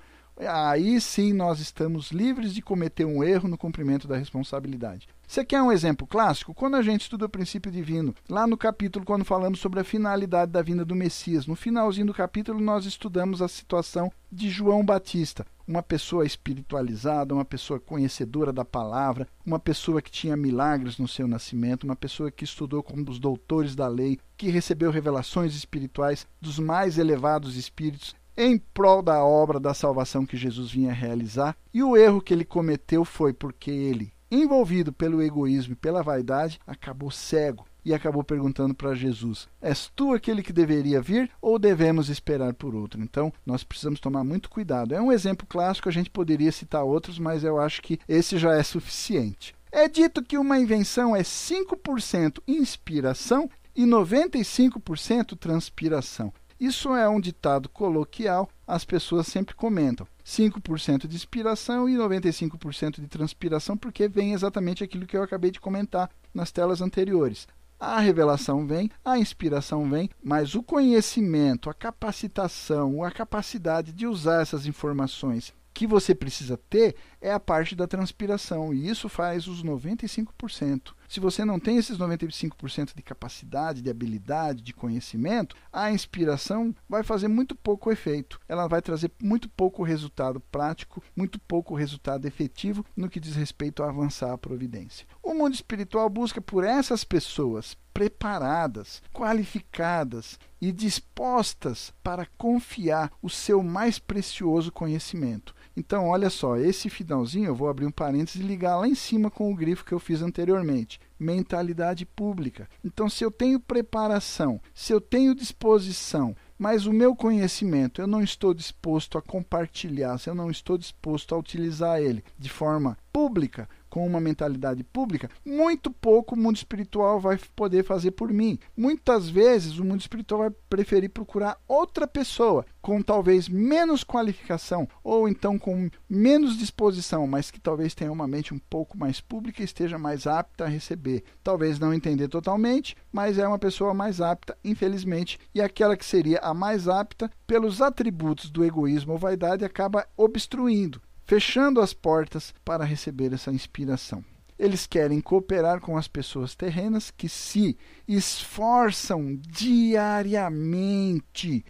Aí sim nós estamos livres de cometer um erro no cumprimento da responsabilidade. Você quer um exemplo clássico? Quando a gente estuda o princípio divino, lá no capítulo, quando falamos sobre a finalidade da vinda do Messias, no finalzinho do capítulo, nós estudamos a situação de João Batista, uma pessoa espiritualizada, uma pessoa conhecedora da palavra, uma pessoa que tinha milagres no seu nascimento, uma pessoa que estudou com os doutores da lei, que recebeu revelações espirituais dos mais elevados espíritos em prol da obra da salvação que Jesus vinha realizar. E o erro que ele cometeu foi porque ele envolvido pelo egoísmo e pela vaidade, acabou cego e acabou perguntando para Jesus: És tu aquele que deveria vir ou devemos esperar por outro? Então, nós precisamos tomar muito cuidado. É um exemplo clássico, a gente poderia citar outros, mas eu acho que esse já é suficiente. É dito que uma invenção é 5% inspiração e 95% transpiração. Isso é um ditado coloquial, as pessoas sempre comentam. 5% de inspiração e 95% de transpiração, porque vem exatamente aquilo que eu acabei de comentar nas telas anteriores. A revelação vem, a inspiração vem, mas o conhecimento, a capacitação, a capacidade de usar essas informações que você precisa ter é a parte da transpiração, e isso faz os 95%. Se você não tem esses 95% de capacidade, de habilidade, de conhecimento, a inspiração vai fazer muito pouco efeito. Ela vai trazer muito pouco resultado prático, muito pouco resultado efetivo no que diz respeito a avançar a providência. O mundo espiritual busca por essas pessoas preparadas, qualificadas e dispostas para confiar o seu mais precioso conhecimento. Então, olha só, esse finalzinho eu vou abrir um parênteses e ligar lá em cima com o grifo que eu fiz anteriormente. Mentalidade pública. Então, se eu tenho preparação, se eu tenho disposição, mas o meu conhecimento eu não estou disposto a compartilhar, se eu não estou disposto a utilizar ele de forma pública, com uma mentalidade pública, muito pouco o mundo espiritual vai poder fazer por mim. Muitas vezes o mundo espiritual vai preferir procurar outra pessoa com talvez menos qualificação ou então com menos disposição, mas que talvez tenha uma mente um pouco mais pública e esteja mais apta a receber. Talvez não entender totalmente, mas é uma pessoa mais apta, infelizmente, e aquela que seria a mais apta, pelos atributos do egoísmo ou vaidade, acaba obstruindo fechando as portas para receber essa inspiração. Eles querem cooperar com as pessoas terrenas que se esforçam diariamente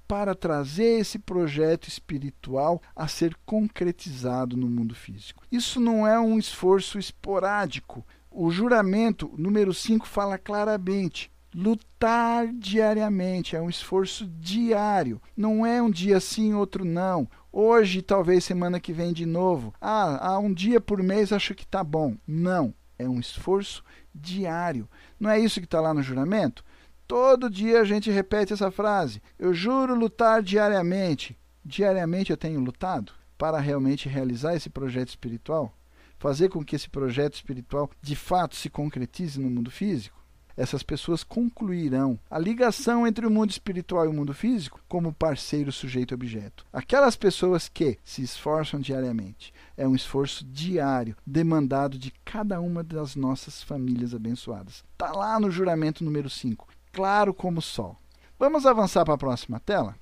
para trazer esse projeto espiritual a ser concretizado no mundo físico. Isso não é um esforço esporádico. O juramento número 5 fala claramente: lutar diariamente, é um esforço diário. Não é um dia sim, outro não. Hoje, talvez semana que vem de novo. Ah, há um dia por mês acho que está bom. Não, é um esforço diário. Não é isso que está lá no juramento? Todo dia a gente repete essa frase. Eu juro lutar diariamente. Diariamente eu tenho lutado para realmente realizar esse projeto espiritual? Fazer com que esse projeto espiritual de fato se concretize no mundo físico? Essas pessoas concluirão a ligação entre o mundo espiritual e o mundo físico como parceiro sujeito-objeto. Aquelas pessoas que se esforçam diariamente, é um esforço diário demandado de cada uma das nossas famílias abençoadas. Está lá no juramento número 5, claro como o sol. Vamos avançar para a próxima tela?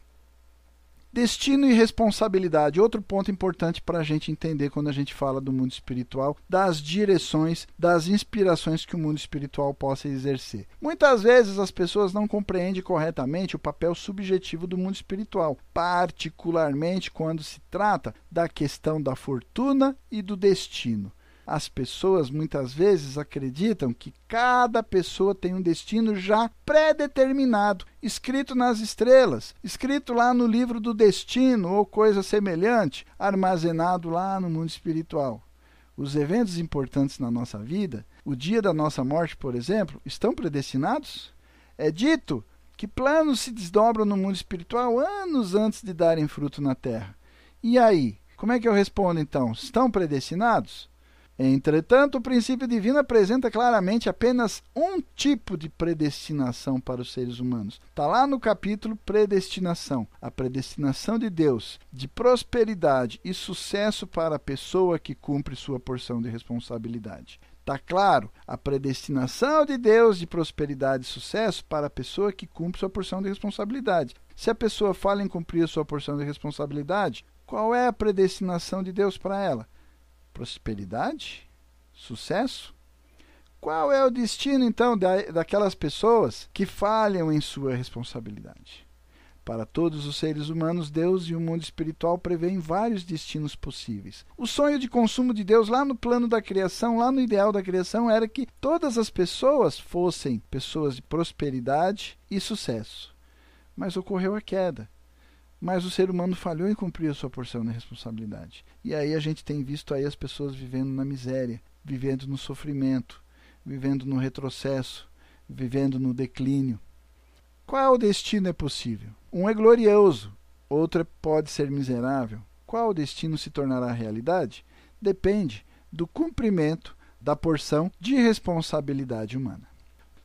Destino e responsabilidade, outro ponto importante para a gente entender quando a gente fala do mundo espiritual, das direções, das inspirações que o mundo espiritual possa exercer. Muitas vezes as pessoas não compreendem corretamente o papel subjetivo do mundo espiritual, particularmente quando se trata da questão da fortuna e do destino. As pessoas muitas vezes acreditam que cada pessoa tem um destino já pré-determinado, escrito nas estrelas, escrito lá no livro do destino ou coisa semelhante, armazenado lá no mundo espiritual. Os eventos importantes na nossa vida, o dia da nossa morte, por exemplo, estão predestinados? É dito que planos se desdobram no mundo espiritual anos antes de darem fruto na terra. E aí? Como é que eu respondo então? Estão predestinados? Entretanto, o princípio divino apresenta claramente apenas um tipo de predestinação para os seres humanos. Está lá no capítulo Predestinação. A predestinação de Deus de prosperidade e sucesso para a pessoa que cumpre sua porção de responsabilidade. Está claro, a predestinação de Deus de prosperidade e sucesso para a pessoa que cumpre sua porção de responsabilidade. Se a pessoa fala em cumprir sua porção de responsabilidade, qual é a predestinação de Deus para ela? Prosperidade? Sucesso? Qual é o destino, então, da, daquelas pessoas que falham em sua responsabilidade? Para todos os seres humanos, Deus e o mundo espiritual prevêem vários destinos possíveis. O sonho de consumo de Deus, lá no plano da criação, lá no ideal da criação, era que todas as pessoas fossem pessoas de prosperidade e sucesso. Mas ocorreu a queda mas o ser humano falhou em cumprir a sua porção de responsabilidade. E aí a gente tem visto aí as pessoas vivendo na miséria, vivendo no sofrimento, vivendo no retrocesso, vivendo no declínio. Qual destino é possível? Um é glorioso, outro pode ser miserável. Qual destino se tornará realidade? Depende do cumprimento da porção de responsabilidade humana.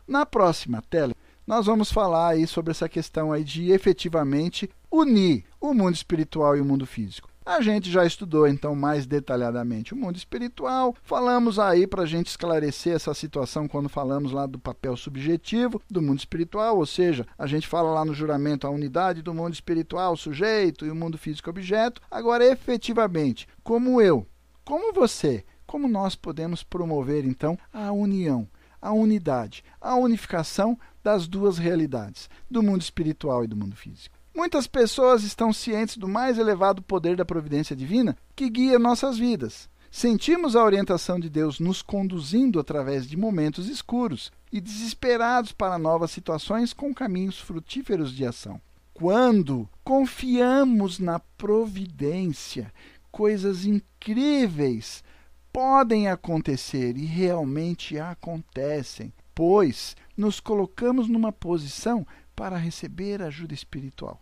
Na próxima tela, nós vamos falar aí sobre essa questão aí de efetivamente unir o mundo espiritual e o mundo físico. A gente já estudou então mais detalhadamente o mundo espiritual. Falamos aí para a gente esclarecer essa situação quando falamos lá do papel subjetivo do mundo espiritual, ou seja, a gente fala lá no juramento a unidade do mundo espiritual, sujeito, e o mundo físico, objeto. Agora, efetivamente, como eu, como você, como nós podemos promover então a união, a unidade, a unificação das duas realidades, do mundo espiritual e do mundo físico. Muitas pessoas estão cientes do mais elevado poder da providência divina que guia nossas vidas. Sentimos a orientação de Deus nos conduzindo através de momentos escuros e desesperados para novas situações com caminhos frutíferos de ação. Quando confiamos na providência, coisas incríveis podem acontecer e realmente acontecem, pois nos colocamos numa posição para receber ajuda espiritual.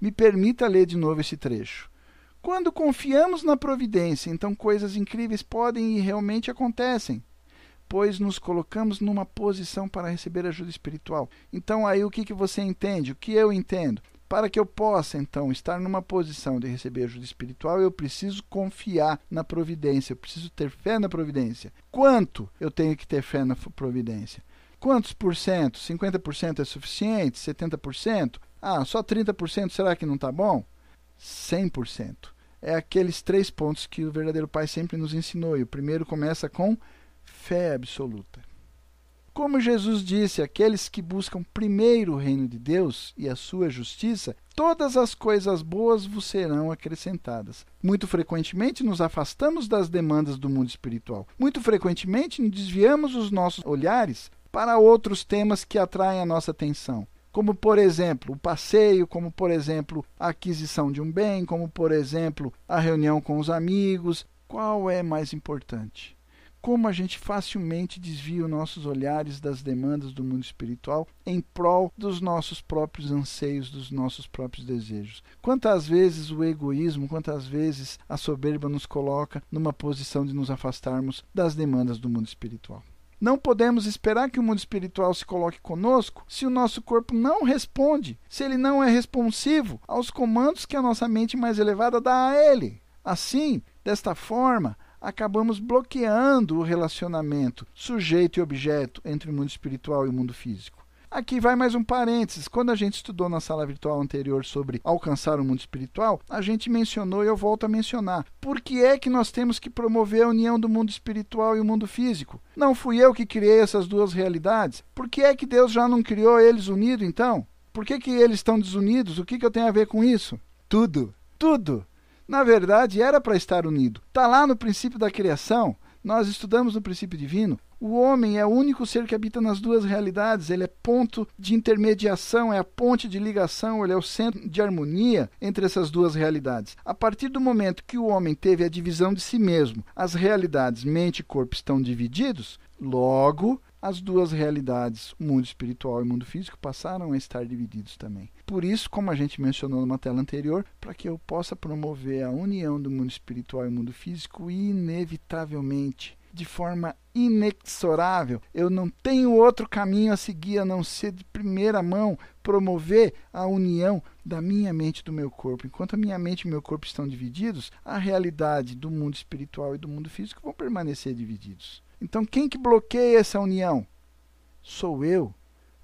Me permita ler de novo esse trecho. Quando confiamos na providência, então coisas incríveis podem e realmente acontecem, pois nos colocamos numa posição para receber ajuda espiritual. Então, aí o que, que você entende? O que eu entendo? Para que eu possa, então, estar numa posição de receber ajuda espiritual, eu preciso confiar na providência, eu preciso ter fé na providência. Quanto eu tenho que ter fé na providência? Quantos por cento? 50% é suficiente? 70%? Ah, só 30% será que não está bom? 100%. É aqueles três pontos que o verdadeiro Pai sempre nos ensinou. E o primeiro começa com fé absoluta. Como Jesus disse, aqueles que buscam primeiro o reino de Deus e a sua justiça, todas as coisas boas vos serão acrescentadas. Muito frequentemente nos afastamos das demandas do mundo espiritual. Muito frequentemente desviamos os nossos olhares para outros temas que atraem a nossa atenção. Como, por exemplo, o passeio, como, por exemplo, a aquisição de um bem, como, por exemplo, a reunião com os amigos. Qual é mais importante? Como a gente facilmente desvia os nossos olhares das demandas do mundo espiritual em prol dos nossos próprios anseios, dos nossos próprios desejos. Quantas vezes o egoísmo, quantas vezes a soberba nos coloca numa posição de nos afastarmos das demandas do mundo espiritual. Não podemos esperar que o mundo espiritual se coloque conosco se o nosso corpo não responde, se ele não é responsivo aos comandos que a nossa mente mais elevada dá a ele. Assim, desta forma, acabamos bloqueando o relacionamento sujeito e objeto entre o mundo espiritual e o mundo físico. Aqui vai mais um parênteses. Quando a gente estudou na sala virtual anterior sobre alcançar o mundo espiritual, a gente mencionou e eu volto a mencionar. Por que é que nós temos que promover a união do mundo espiritual e o mundo físico? Não fui eu que criei essas duas realidades? Por que é que Deus já não criou eles unidos então? Por que, que eles estão desunidos? O que, que eu tenho a ver com isso? Tudo, tudo. Na verdade, era para estar unido. Está lá no princípio da criação. Nós estudamos no princípio divino. O homem é o único ser que habita nas duas realidades, ele é ponto de intermediação, é a ponte de ligação, ele é o centro de harmonia entre essas duas realidades. A partir do momento que o homem teve a divisão de si mesmo, as realidades mente e corpo estão divididos, logo as duas realidades, mundo espiritual e mundo físico, passaram a estar divididos também. Por isso, como a gente mencionou numa tela anterior, para que eu possa promover a união do mundo espiritual e mundo físico, inevitavelmente, de forma inexorável, eu não tenho outro caminho a seguir a não ser de primeira mão promover a união da minha mente e do meu corpo. Enquanto a minha mente e meu corpo estão divididos, a realidade do mundo espiritual e do mundo físico vão permanecer divididos. Então, quem que bloqueia essa união? Sou eu,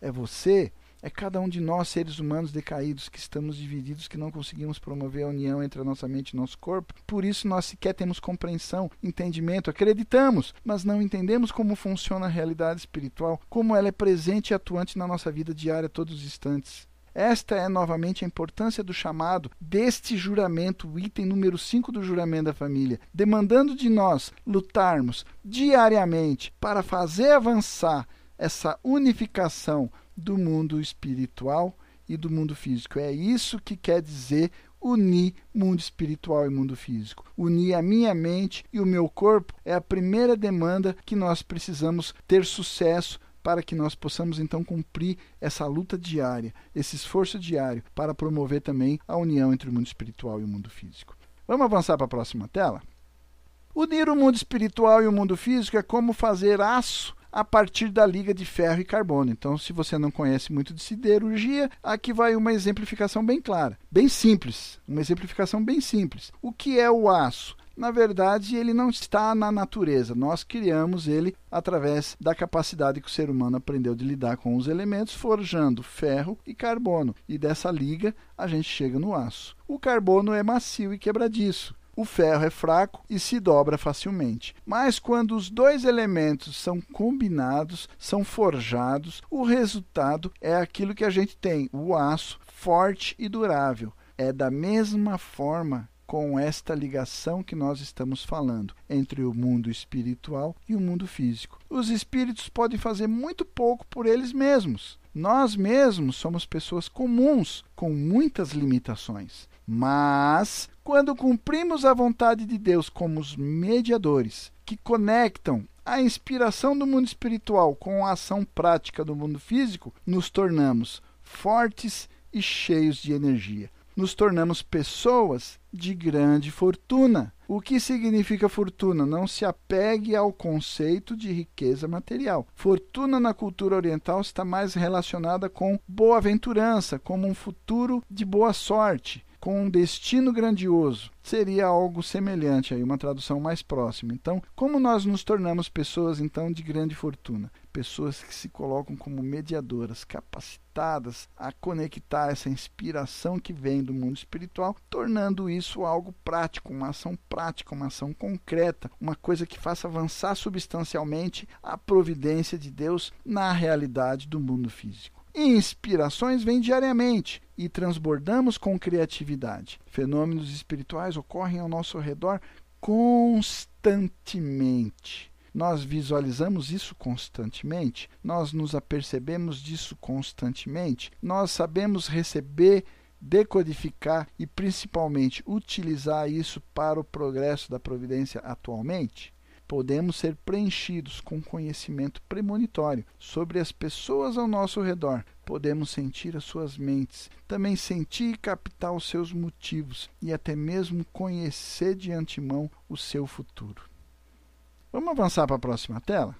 é você, é cada um de nós, seres humanos decaídos, que estamos divididos, que não conseguimos promover a união entre a nossa mente e nosso corpo. Por isso, nós sequer temos compreensão, entendimento, acreditamos, mas não entendemos como funciona a realidade espiritual, como ela é presente e atuante na nossa vida diária, todos os instantes. Esta é novamente a importância do chamado deste juramento, o item número 5 do juramento da família, demandando de nós lutarmos diariamente para fazer avançar essa unificação do mundo espiritual e do mundo físico. É isso que quer dizer unir mundo espiritual e mundo físico. Unir a minha mente e o meu corpo é a primeira demanda que nós precisamos ter sucesso para que nós possamos então cumprir essa luta diária, esse esforço diário para promover também a união entre o mundo espiritual e o mundo físico. Vamos avançar para a próxima tela? Unir o mundo espiritual e o mundo físico é como fazer aço a partir da liga de ferro e carbono. Então, se você não conhece muito de siderurgia, aqui vai uma exemplificação bem clara, bem simples, uma exemplificação bem simples. O que é o aço? na verdade, ele não está na natureza. Nós criamos ele através da capacidade que o ser humano aprendeu de lidar com os elementos, forjando ferro e carbono. E dessa liga, a gente chega no aço. O carbono é macio e quebradiço. O ferro é fraco e se dobra facilmente. Mas quando os dois elementos são combinados, são forjados, o resultado é aquilo que a gente tem: o aço forte e durável. É da mesma forma com esta ligação que nós estamos falando entre o mundo espiritual e o mundo físico. Os espíritos podem fazer muito pouco por eles mesmos. Nós mesmos somos pessoas comuns, com muitas limitações. Mas, quando cumprimos a vontade de Deus como os mediadores que conectam a inspiração do mundo espiritual com a ação prática do mundo físico, nos tornamos fortes e cheios de energia nos tornamos pessoas de grande fortuna. O que significa fortuna? Não se apegue ao conceito de riqueza material. Fortuna na cultura oriental está mais relacionada com boa-aventurança, como um futuro de boa sorte com um destino grandioso. Seria algo semelhante aí, uma tradução mais próxima. Então, como nós nos tornamos pessoas então de grande fortuna? Pessoas que se colocam como mediadoras, capacitadas a conectar essa inspiração que vem do mundo espiritual, tornando isso algo prático, uma ação prática, uma ação concreta, uma coisa que faça avançar substancialmente a providência de Deus na realidade do mundo físico. Inspirações vêm diariamente e transbordamos com criatividade. Fenômenos espirituais ocorrem ao nosso redor constantemente. Nós visualizamos isso constantemente, nós nos apercebemos disso constantemente, nós sabemos receber, decodificar e principalmente utilizar isso para o progresso da providência atualmente podemos ser preenchidos com conhecimento premonitório sobre as pessoas ao nosso redor. Podemos sentir as suas mentes, também sentir e captar os seus motivos e até mesmo conhecer de antemão o seu futuro. Vamos avançar para a próxima tela?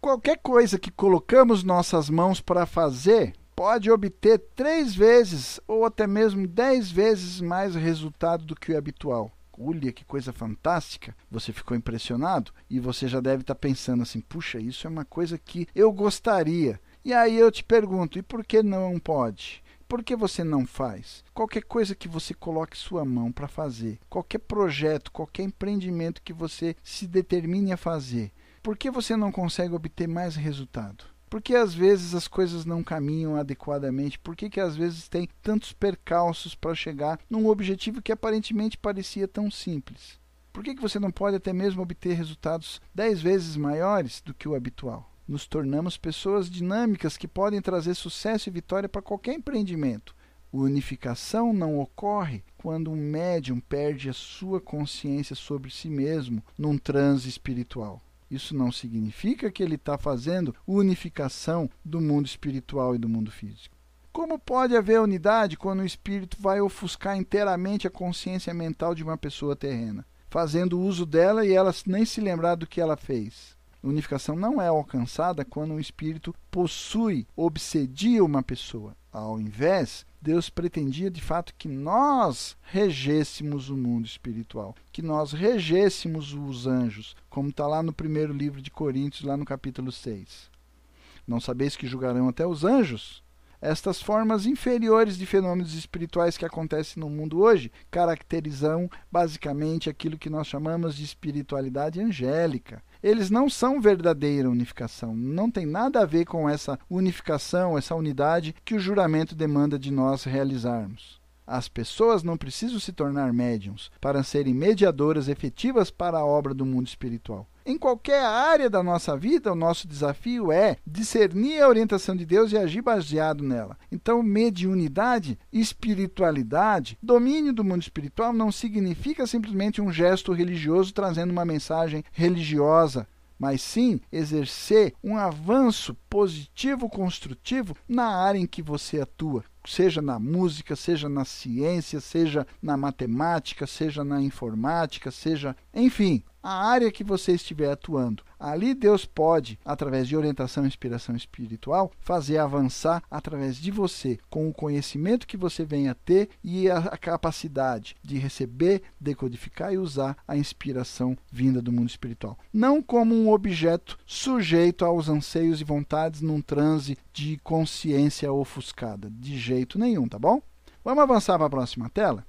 Qualquer coisa que colocamos nossas mãos para fazer pode obter três vezes ou até mesmo dez vezes mais resultado do que o habitual. Olha que coisa fantástica! Você ficou impressionado e você já deve estar pensando assim: puxa, isso é uma coisa que eu gostaria. E aí eu te pergunto: e por que não pode? Por que você não faz? Qualquer coisa que você coloque sua mão para fazer, qualquer projeto, qualquer empreendimento que você se determine a fazer, por que você não consegue obter mais resultado? Por que às vezes as coisas não caminham adequadamente? Por que, que às vezes tem tantos percalços para chegar num objetivo que aparentemente parecia tão simples? Por que, que você não pode até mesmo obter resultados dez vezes maiores do que o habitual? nos tornamos pessoas dinâmicas que podem trazer sucesso e vitória para qualquer empreendimento. Unificação não ocorre quando um médium perde a sua consciência sobre si mesmo num transe espiritual. Isso não significa que ele está fazendo unificação do mundo espiritual e do mundo físico. Como pode haver unidade quando o espírito vai ofuscar inteiramente a consciência mental de uma pessoa terrena, fazendo uso dela e ela nem se lembrar do que ela fez? unificação não é alcançada quando o espírito possui, obsedia uma pessoa. Ao invés, Deus pretendia de fato que nós regêssemos o mundo espiritual, que nós regêssemos os anjos, como está lá no primeiro livro de Coríntios, lá no capítulo 6. Não sabeis que julgarão até os anjos? Estas formas inferiores de fenômenos espirituais que acontecem no mundo hoje caracterizam basicamente aquilo que nós chamamos de espiritualidade angélica eles não são verdadeira unificação. Não tem nada a ver com essa unificação, essa unidade que o juramento demanda de nós realizarmos. As pessoas não precisam se tornar médiums para serem mediadoras efetivas para a obra do mundo espiritual. Em qualquer área da nossa vida, o nosso desafio é discernir a orientação de Deus e agir baseado nela. Então, mediunidade, espiritualidade, domínio do mundo espiritual não significa simplesmente um gesto religioso trazendo uma mensagem religiosa mas sim exercer um avanço positivo, construtivo na área em que você atua, seja na música, seja na ciência, seja na matemática, seja na informática, seja, enfim, a área que você estiver atuando. Ali Deus pode, através de orientação e inspiração espiritual, fazer avançar através de você, com o conhecimento que você venha a ter e a capacidade de receber, decodificar e usar a inspiração vinda do mundo espiritual. Não como um objeto sujeito aos anseios e vontades num transe de consciência ofuscada, de jeito nenhum, tá bom? Vamos avançar para a próxima tela?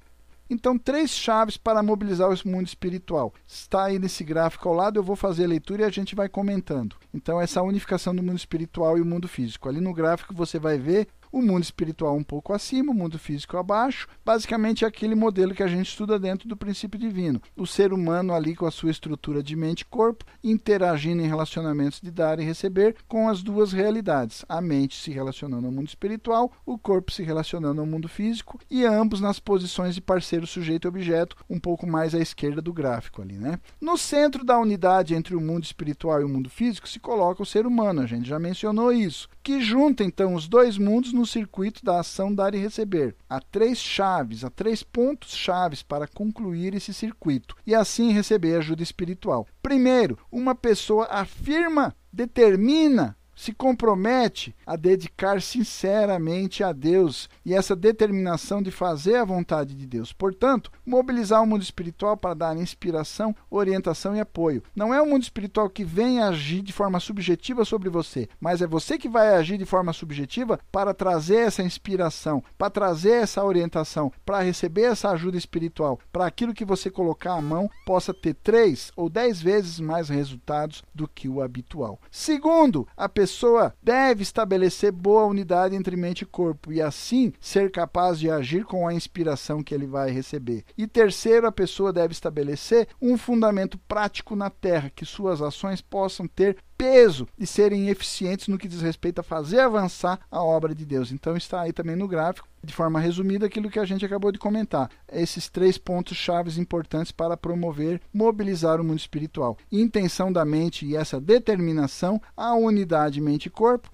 Então, três chaves para mobilizar o mundo espiritual. Está aí nesse gráfico ao lado, eu vou fazer a leitura e a gente vai comentando. Então, essa unificação do mundo espiritual e o mundo físico. Ali no gráfico você vai ver o mundo espiritual um pouco acima, o mundo físico abaixo. Basicamente é aquele modelo que a gente estuda dentro do princípio divino. O ser humano ali com a sua estrutura de mente e corpo, interagindo em relacionamentos de dar e receber com as duas realidades. A mente se relacionando ao mundo espiritual, o corpo se relacionando ao mundo físico e ambos nas posições de parceiro sujeito e objeto, um pouco mais à esquerda do gráfico ali, né? No centro da unidade entre o mundo espiritual e o mundo físico se coloca o ser humano, a gente já mencionou isso, que junta então os dois mundos no circuito da ação dar e receber. Há três chaves, há três pontos chaves para concluir esse circuito e assim receber ajuda espiritual. Primeiro, uma pessoa afirma, determina se compromete a dedicar sinceramente a Deus e essa determinação de fazer a vontade de Deus. Portanto, mobilizar o mundo espiritual para dar inspiração, orientação e apoio. Não é o mundo espiritual que vem agir de forma subjetiva sobre você, mas é você que vai agir de forma subjetiva para trazer essa inspiração, para trazer essa orientação, para receber essa ajuda espiritual, para aquilo que você colocar a mão possa ter três ou dez vezes mais resultados do que o habitual. Segundo, a pessoa pessoa deve estabelecer boa unidade entre mente e corpo e assim ser capaz de agir com a inspiração que ele vai receber. E terceiro, a pessoa deve estabelecer um fundamento prático na terra, que suas ações possam ter peso e serem eficientes no que diz respeito a fazer avançar a obra de Deus. Então está aí também no gráfico, de forma resumida, aquilo que a gente acabou de comentar. Esses três pontos chaves importantes para promover, mobilizar o mundo espiritual. Intenção da mente e essa determinação, a unidade mente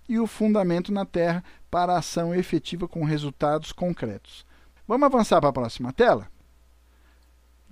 e o fundamento na terra para ação efetiva com resultados concretos. Vamos avançar para a próxima tela?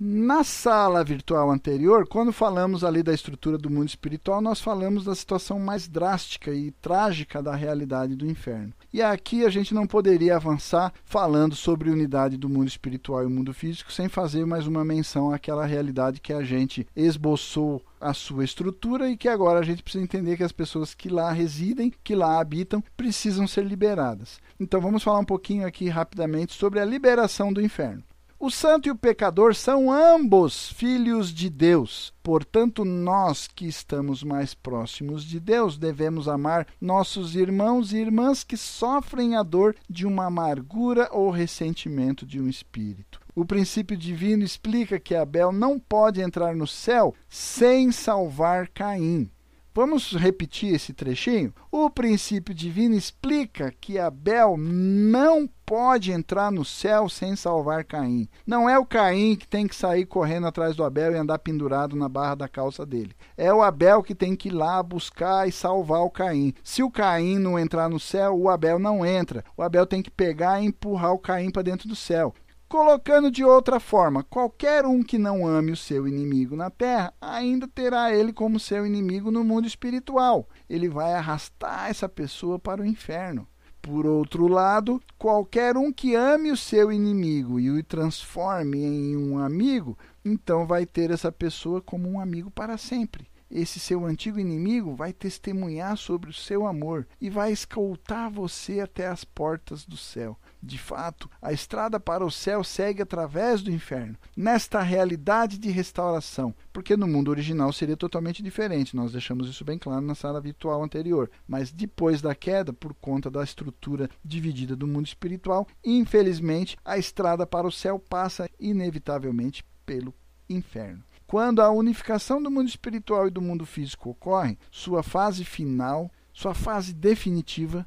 Na sala virtual anterior, quando falamos ali da estrutura do mundo espiritual, nós falamos da situação mais drástica e trágica da realidade do inferno. E aqui a gente não poderia avançar falando sobre unidade do mundo espiritual e mundo físico sem fazer mais uma menção àquela realidade que a gente esboçou a sua estrutura e que agora a gente precisa entender que as pessoas que lá residem, que lá habitam, precisam ser liberadas. Então vamos falar um pouquinho aqui rapidamente sobre a liberação do inferno. O santo e o pecador são ambos filhos de Deus. Portanto, nós que estamos mais próximos de Deus devemos amar nossos irmãos e irmãs que sofrem a dor de uma amargura ou ressentimento de um espírito. O princípio divino explica que Abel não pode entrar no céu sem salvar Caim. Vamos repetir esse trechinho? O princípio divino explica que Abel não pode entrar no céu sem salvar Caim. Não é o Caim que tem que sair correndo atrás do Abel e andar pendurado na barra da calça dele. É o Abel que tem que ir lá buscar e salvar o Caim. Se o Caim não entrar no céu, o Abel não entra. O Abel tem que pegar e empurrar o Caim para dentro do céu. Colocando de outra forma, qualquer um que não ame o seu inimigo na terra, ainda terá ele como seu inimigo no mundo espiritual. Ele vai arrastar essa pessoa para o inferno. Por outro lado, qualquer um que ame o seu inimigo e o transforme em um amigo, então vai ter essa pessoa como um amigo para sempre esse seu antigo inimigo vai testemunhar sobre o seu amor e vai escoltar você até as portas do céu. De fato, a estrada para o céu segue através do inferno, nesta realidade de restauração, porque no mundo original seria totalmente diferente, nós deixamos isso bem claro na sala virtual anterior. Mas depois da queda, por conta da estrutura dividida do mundo espiritual, infelizmente a estrada para o céu passa inevitavelmente pelo inferno. Quando a unificação do mundo espiritual e do mundo físico ocorre, sua fase final, sua fase definitiva,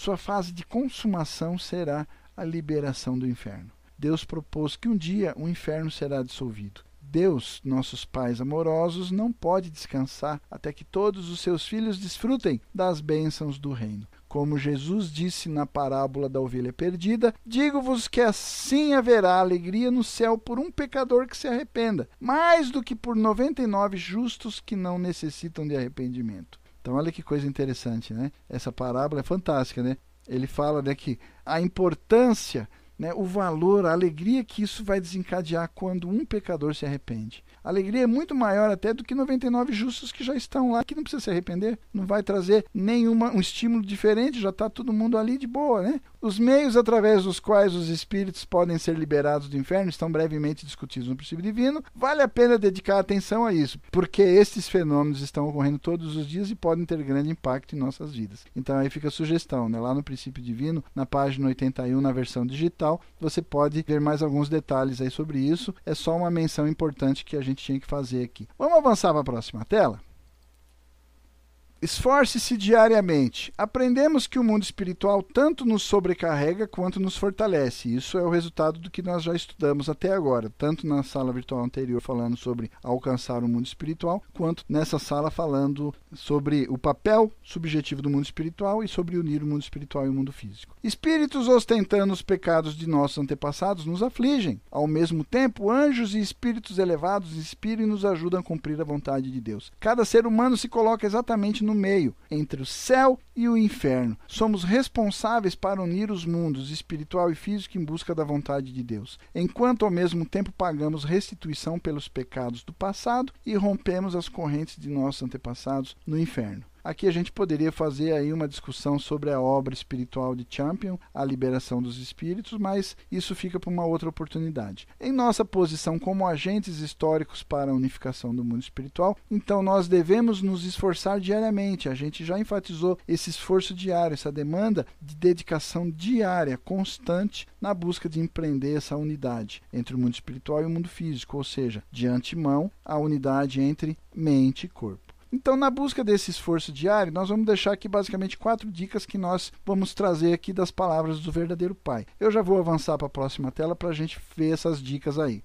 sua fase de consumação será a liberação do inferno. Deus propôs que um dia o inferno será dissolvido. Deus, nossos pais amorosos, não pode descansar até que todos os seus filhos desfrutem das bênçãos do reino. Como Jesus disse na parábola da ovelha perdida, digo-vos que assim haverá alegria no céu por um pecador que se arrependa, mais do que por noventa e nove justos que não necessitam de arrependimento. Então olha que coisa interessante, né? Essa parábola é fantástica, né? Ele fala né, que a importância, né, o valor, a alegria que isso vai desencadear quando um pecador se arrepende. Alegria é muito maior até do que 99 justos que já estão lá, que não precisa se arrepender, não vai trazer nenhuma um estímulo diferente, já está todo mundo ali de boa, né? Os meios através dos quais os espíritos podem ser liberados do inferno estão brevemente discutidos no princípio divino. Vale a pena dedicar atenção a isso, porque estes fenômenos estão ocorrendo todos os dias e podem ter grande impacto em nossas vidas. Então aí fica a sugestão, né? Lá no princípio divino, na página 81, na versão digital, você pode ver mais alguns detalhes aí sobre isso. É só uma menção importante que a gente gente tinha que fazer aqui. Vamos avançar para a próxima tela? Esforce-se diariamente. Aprendemos que o mundo espiritual tanto nos sobrecarrega quanto nos fortalece. Isso é o resultado do que nós já estudamos até agora, tanto na sala virtual anterior falando sobre alcançar o mundo espiritual, quanto nessa sala falando sobre o papel subjetivo do mundo espiritual e sobre unir o mundo espiritual e o mundo físico. Espíritos ostentando os pecados de nossos antepassados nos afligem. Ao mesmo tempo, anjos e espíritos elevados inspiram e nos ajudam a cumprir a vontade de Deus. Cada ser humano se coloca exatamente no no meio, entre o céu e o inferno. Somos responsáveis para unir os mundos espiritual e físico em busca da vontade de Deus, enquanto ao mesmo tempo pagamos restituição pelos pecados do passado e rompemos as correntes de nossos antepassados no inferno. Aqui a gente poderia fazer aí uma discussão sobre a obra espiritual de Champion, a liberação dos espíritos, mas isso fica para uma outra oportunidade. Em nossa posição como agentes históricos para a unificação do mundo espiritual, então nós devemos nos esforçar diariamente. A gente já enfatizou esse esforço diário, essa demanda de dedicação diária, constante, na busca de empreender essa unidade entre o mundo espiritual e o mundo físico, ou seja, de antemão, a unidade entre mente e corpo. Então, na busca desse esforço diário, nós vamos deixar aqui basicamente quatro dicas que nós vamos trazer aqui das palavras do verdadeiro Pai. Eu já vou avançar para a próxima tela para a gente ver essas dicas aí.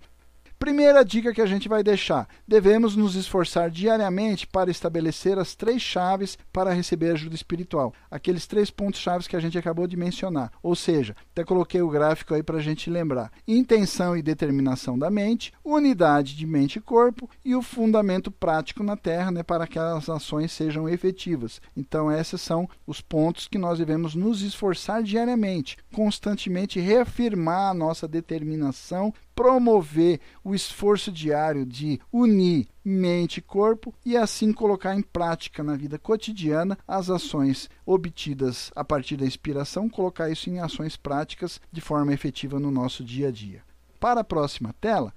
Primeira dica que a gente vai deixar: devemos nos esforçar diariamente para estabelecer as três chaves para receber ajuda espiritual. Aqueles três pontos chaves que a gente acabou de mencionar. Ou seja, até coloquei o gráfico aí para a gente lembrar: intenção e determinação da mente, unidade de mente e corpo e o fundamento prático na Terra, né, para que as ações sejam efetivas. Então, esses são os pontos que nós devemos nos esforçar diariamente, constantemente reafirmar a nossa determinação promover o esforço diário de unir mente e corpo e assim colocar em prática na vida cotidiana as ações obtidas a partir da inspiração, colocar isso em ações práticas de forma efetiva no nosso dia a dia. Para a próxima tela,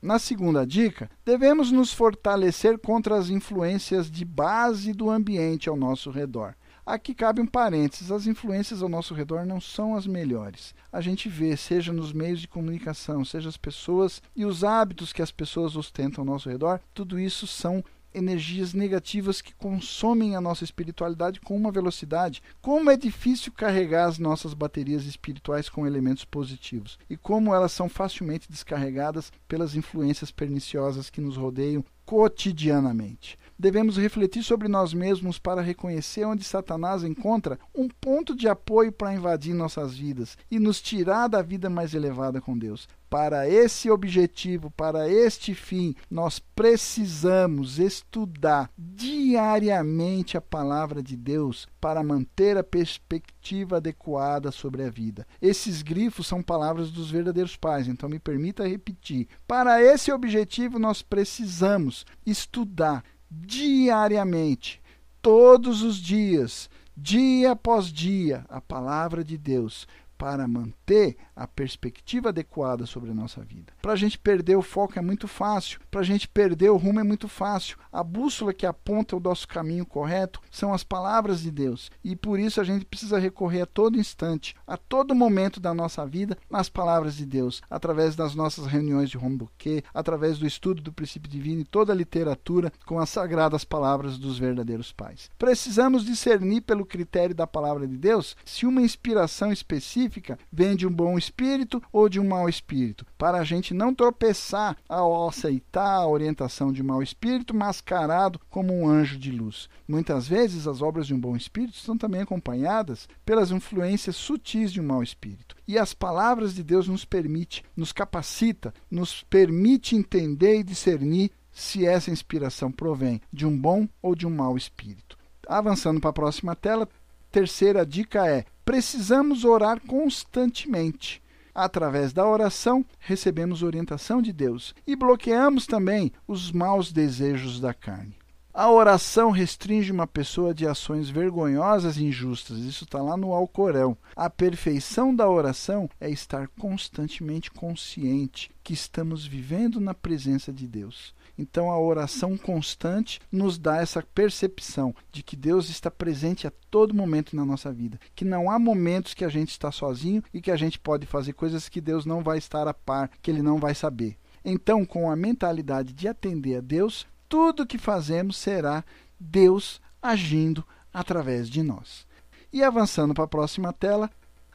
na segunda dica, devemos nos fortalecer contra as influências de base do ambiente ao nosso redor. Aqui cabe um parênteses: as influências ao nosso redor não são as melhores. A gente vê, seja nos meios de comunicação, seja as pessoas e os hábitos que as pessoas ostentam ao nosso redor, tudo isso são energias negativas que consomem a nossa espiritualidade com uma velocidade. Como é difícil carregar as nossas baterias espirituais com elementos positivos e como elas são facilmente descarregadas pelas influências perniciosas que nos rodeiam cotidianamente devemos refletir sobre nós mesmos para reconhecer onde Satanás encontra um ponto de apoio para invadir nossas vidas e nos tirar da vida mais elevada com Deus. Para esse objetivo, para este fim, nós precisamos estudar diariamente a palavra de Deus para manter a perspectiva adequada sobre a vida. Esses grifos são palavras dos verdadeiros pais, então me permita repetir. Para esse objetivo, nós precisamos estudar diariamente, todos os dias, dia após dia, a palavra de Deus, para manter a perspectiva adequada sobre a nossa vida. Para a gente perder o foco é muito fácil, para a gente perder o rumo é muito fácil. A bússola que aponta o nosso caminho correto são as palavras de Deus, e por isso a gente precisa recorrer a todo instante, a todo momento da nossa vida, nas palavras de Deus, através das nossas reuniões de Rombuquê, através do estudo do princípio divino e toda a literatura com as sagradas palavras dos verdadeiros pais. Precisamos discernir pelo critério da palavra de Deus se uma inspiração específica específica vem de um bom espírito ou de um mau espírito, para a gente não tropeçar ao aceitar a orientação de um mau espírito mascarado como um anjo de luz. Muitas vezes as obras de um bom espírito são também acompanhadas pelas influências sutis de um mau espírito. E as palavras de Deus nos permite, nos capacita, nos permite entender e discernir se essa inspiração provém de um bom ou de um mau espírito. Avançando para a próxima tela, terceira dica é: precisamos orar constantemente. Através da oração, recebemos orientação de Deus e bloqueamos também os maus desejos da carne. A oração restringe uma pessoa de ações vergonhosas e injustas. Isso está lá no Alcorão. A perfeição da oração é estar constantemente consciente que estamos vivendo na presença de Deus. Então, a oração constante nos dá essa percepção de que Deus está presente a todo momento na nossa vida, que não há momentos que a gente está sozinho e que a gente pode fazer coisas que Deus não vai estar a par, que ele não vai saber. Então, com a mentalidade de atender a Deus, tudo que fazemos será Deus agindo através de nós. E avançando para a próxima tela,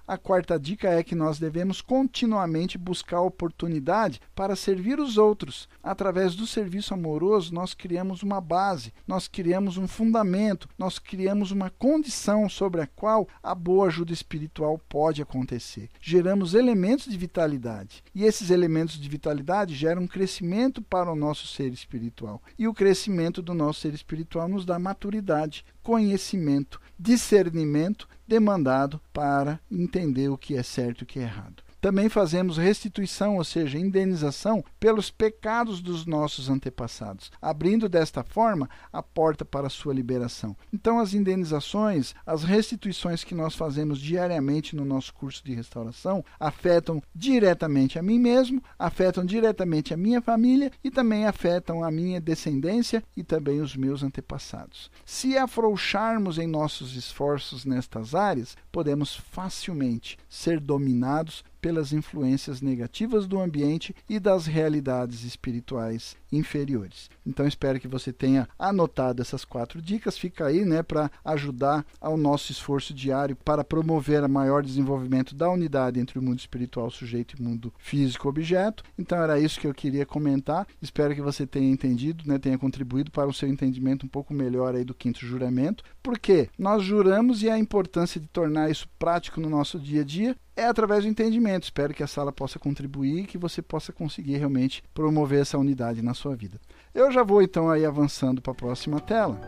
a quarta dica é que nós devemos continuamente buscar oportunidade para servir os outros. Através do serviço amoroso, nós criamos uma base, nós criamos um fundamento, nós criamos uma condição sobre a qual a boa ajuda espiritual pode acontecer. Geramos elementos de vitalidade. E esses elementos de vitalidade geram um crescimento para o nosso ser espiritual. E o crescimento do nosso ser espiritual nos dá maturidade, conhecimento, discernimento demandado para entender o que é certo e o que é errado. Também fazemos restituição, ou seja, indenização pelos pecados dos nossos antepassados, abrindo desta forma a porta para a sua liberação. Então, as indenizações, as restituições que nós fazemos diariamente no nosso curso de restauração afetam diretamente a mim mesmo, afetam diretamente a minha família e também afetam a minha descendência e também os meus antepassados. Se afrouxarmos em nossos esforços nestas áreas, podemos facilmente ser dominados pelas influências negativas do ambiente e das realidades espirituais inferiores. Então espero que você tenha anotado essas quatro dicas. Fica aí, né, para ajudar ao nosso esforço diário para promover o maior desenvolvimento da unidade entre o mundo espiritual, sujeito e mundo físico, objeto. Então era isso que eu queria comentar. Espero que você tenha entendido, né, tenha contribuído para o seu entendimento um pouco melhor aí do quinto juramento. Porque nós juramos e a importância de tornar isso prático no nosso dia a dia é através do entendimento. Espero que a sala possa contribuir e que você possa conseguir realmente promover essa unidade na sua vida. Eu já vou então aí avançando para a próxima tela,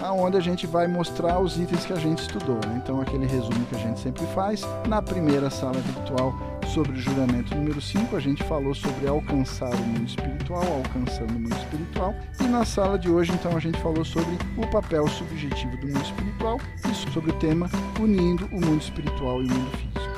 aonde a gente vai mostrar os itens que a gente estudou. Né? Então aquele resumo que a gente sempre faz. Na primeira sala virtual sobre o juramento número 5, a gente falou sobre alcançar o mundo espiritual, alcançando o mundo espiritual. E na sala de hoje, então, a gente falou sobre o papel subjetivo do mundo espiritual e sobre o tema unindo o mundo espiritual e o mundo físico.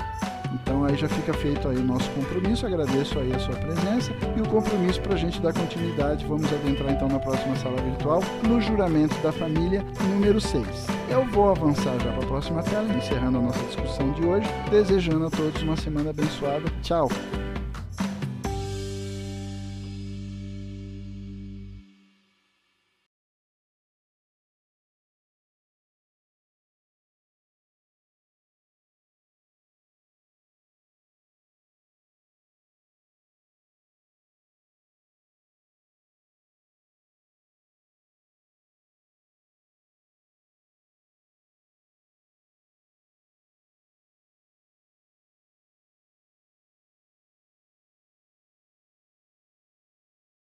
Então aí já fica feito aí o nosso compromisso, agradeço aí a sua presença e o compromisso para a gente dar continuidade. Vamos adentrar então na próxima sala virtual, no juramento da família número 6. Eu vou avançar já para a próxima tela, encerrando a nossa discussão de hoje, desejando a todos uma semana abençoada. Tchau!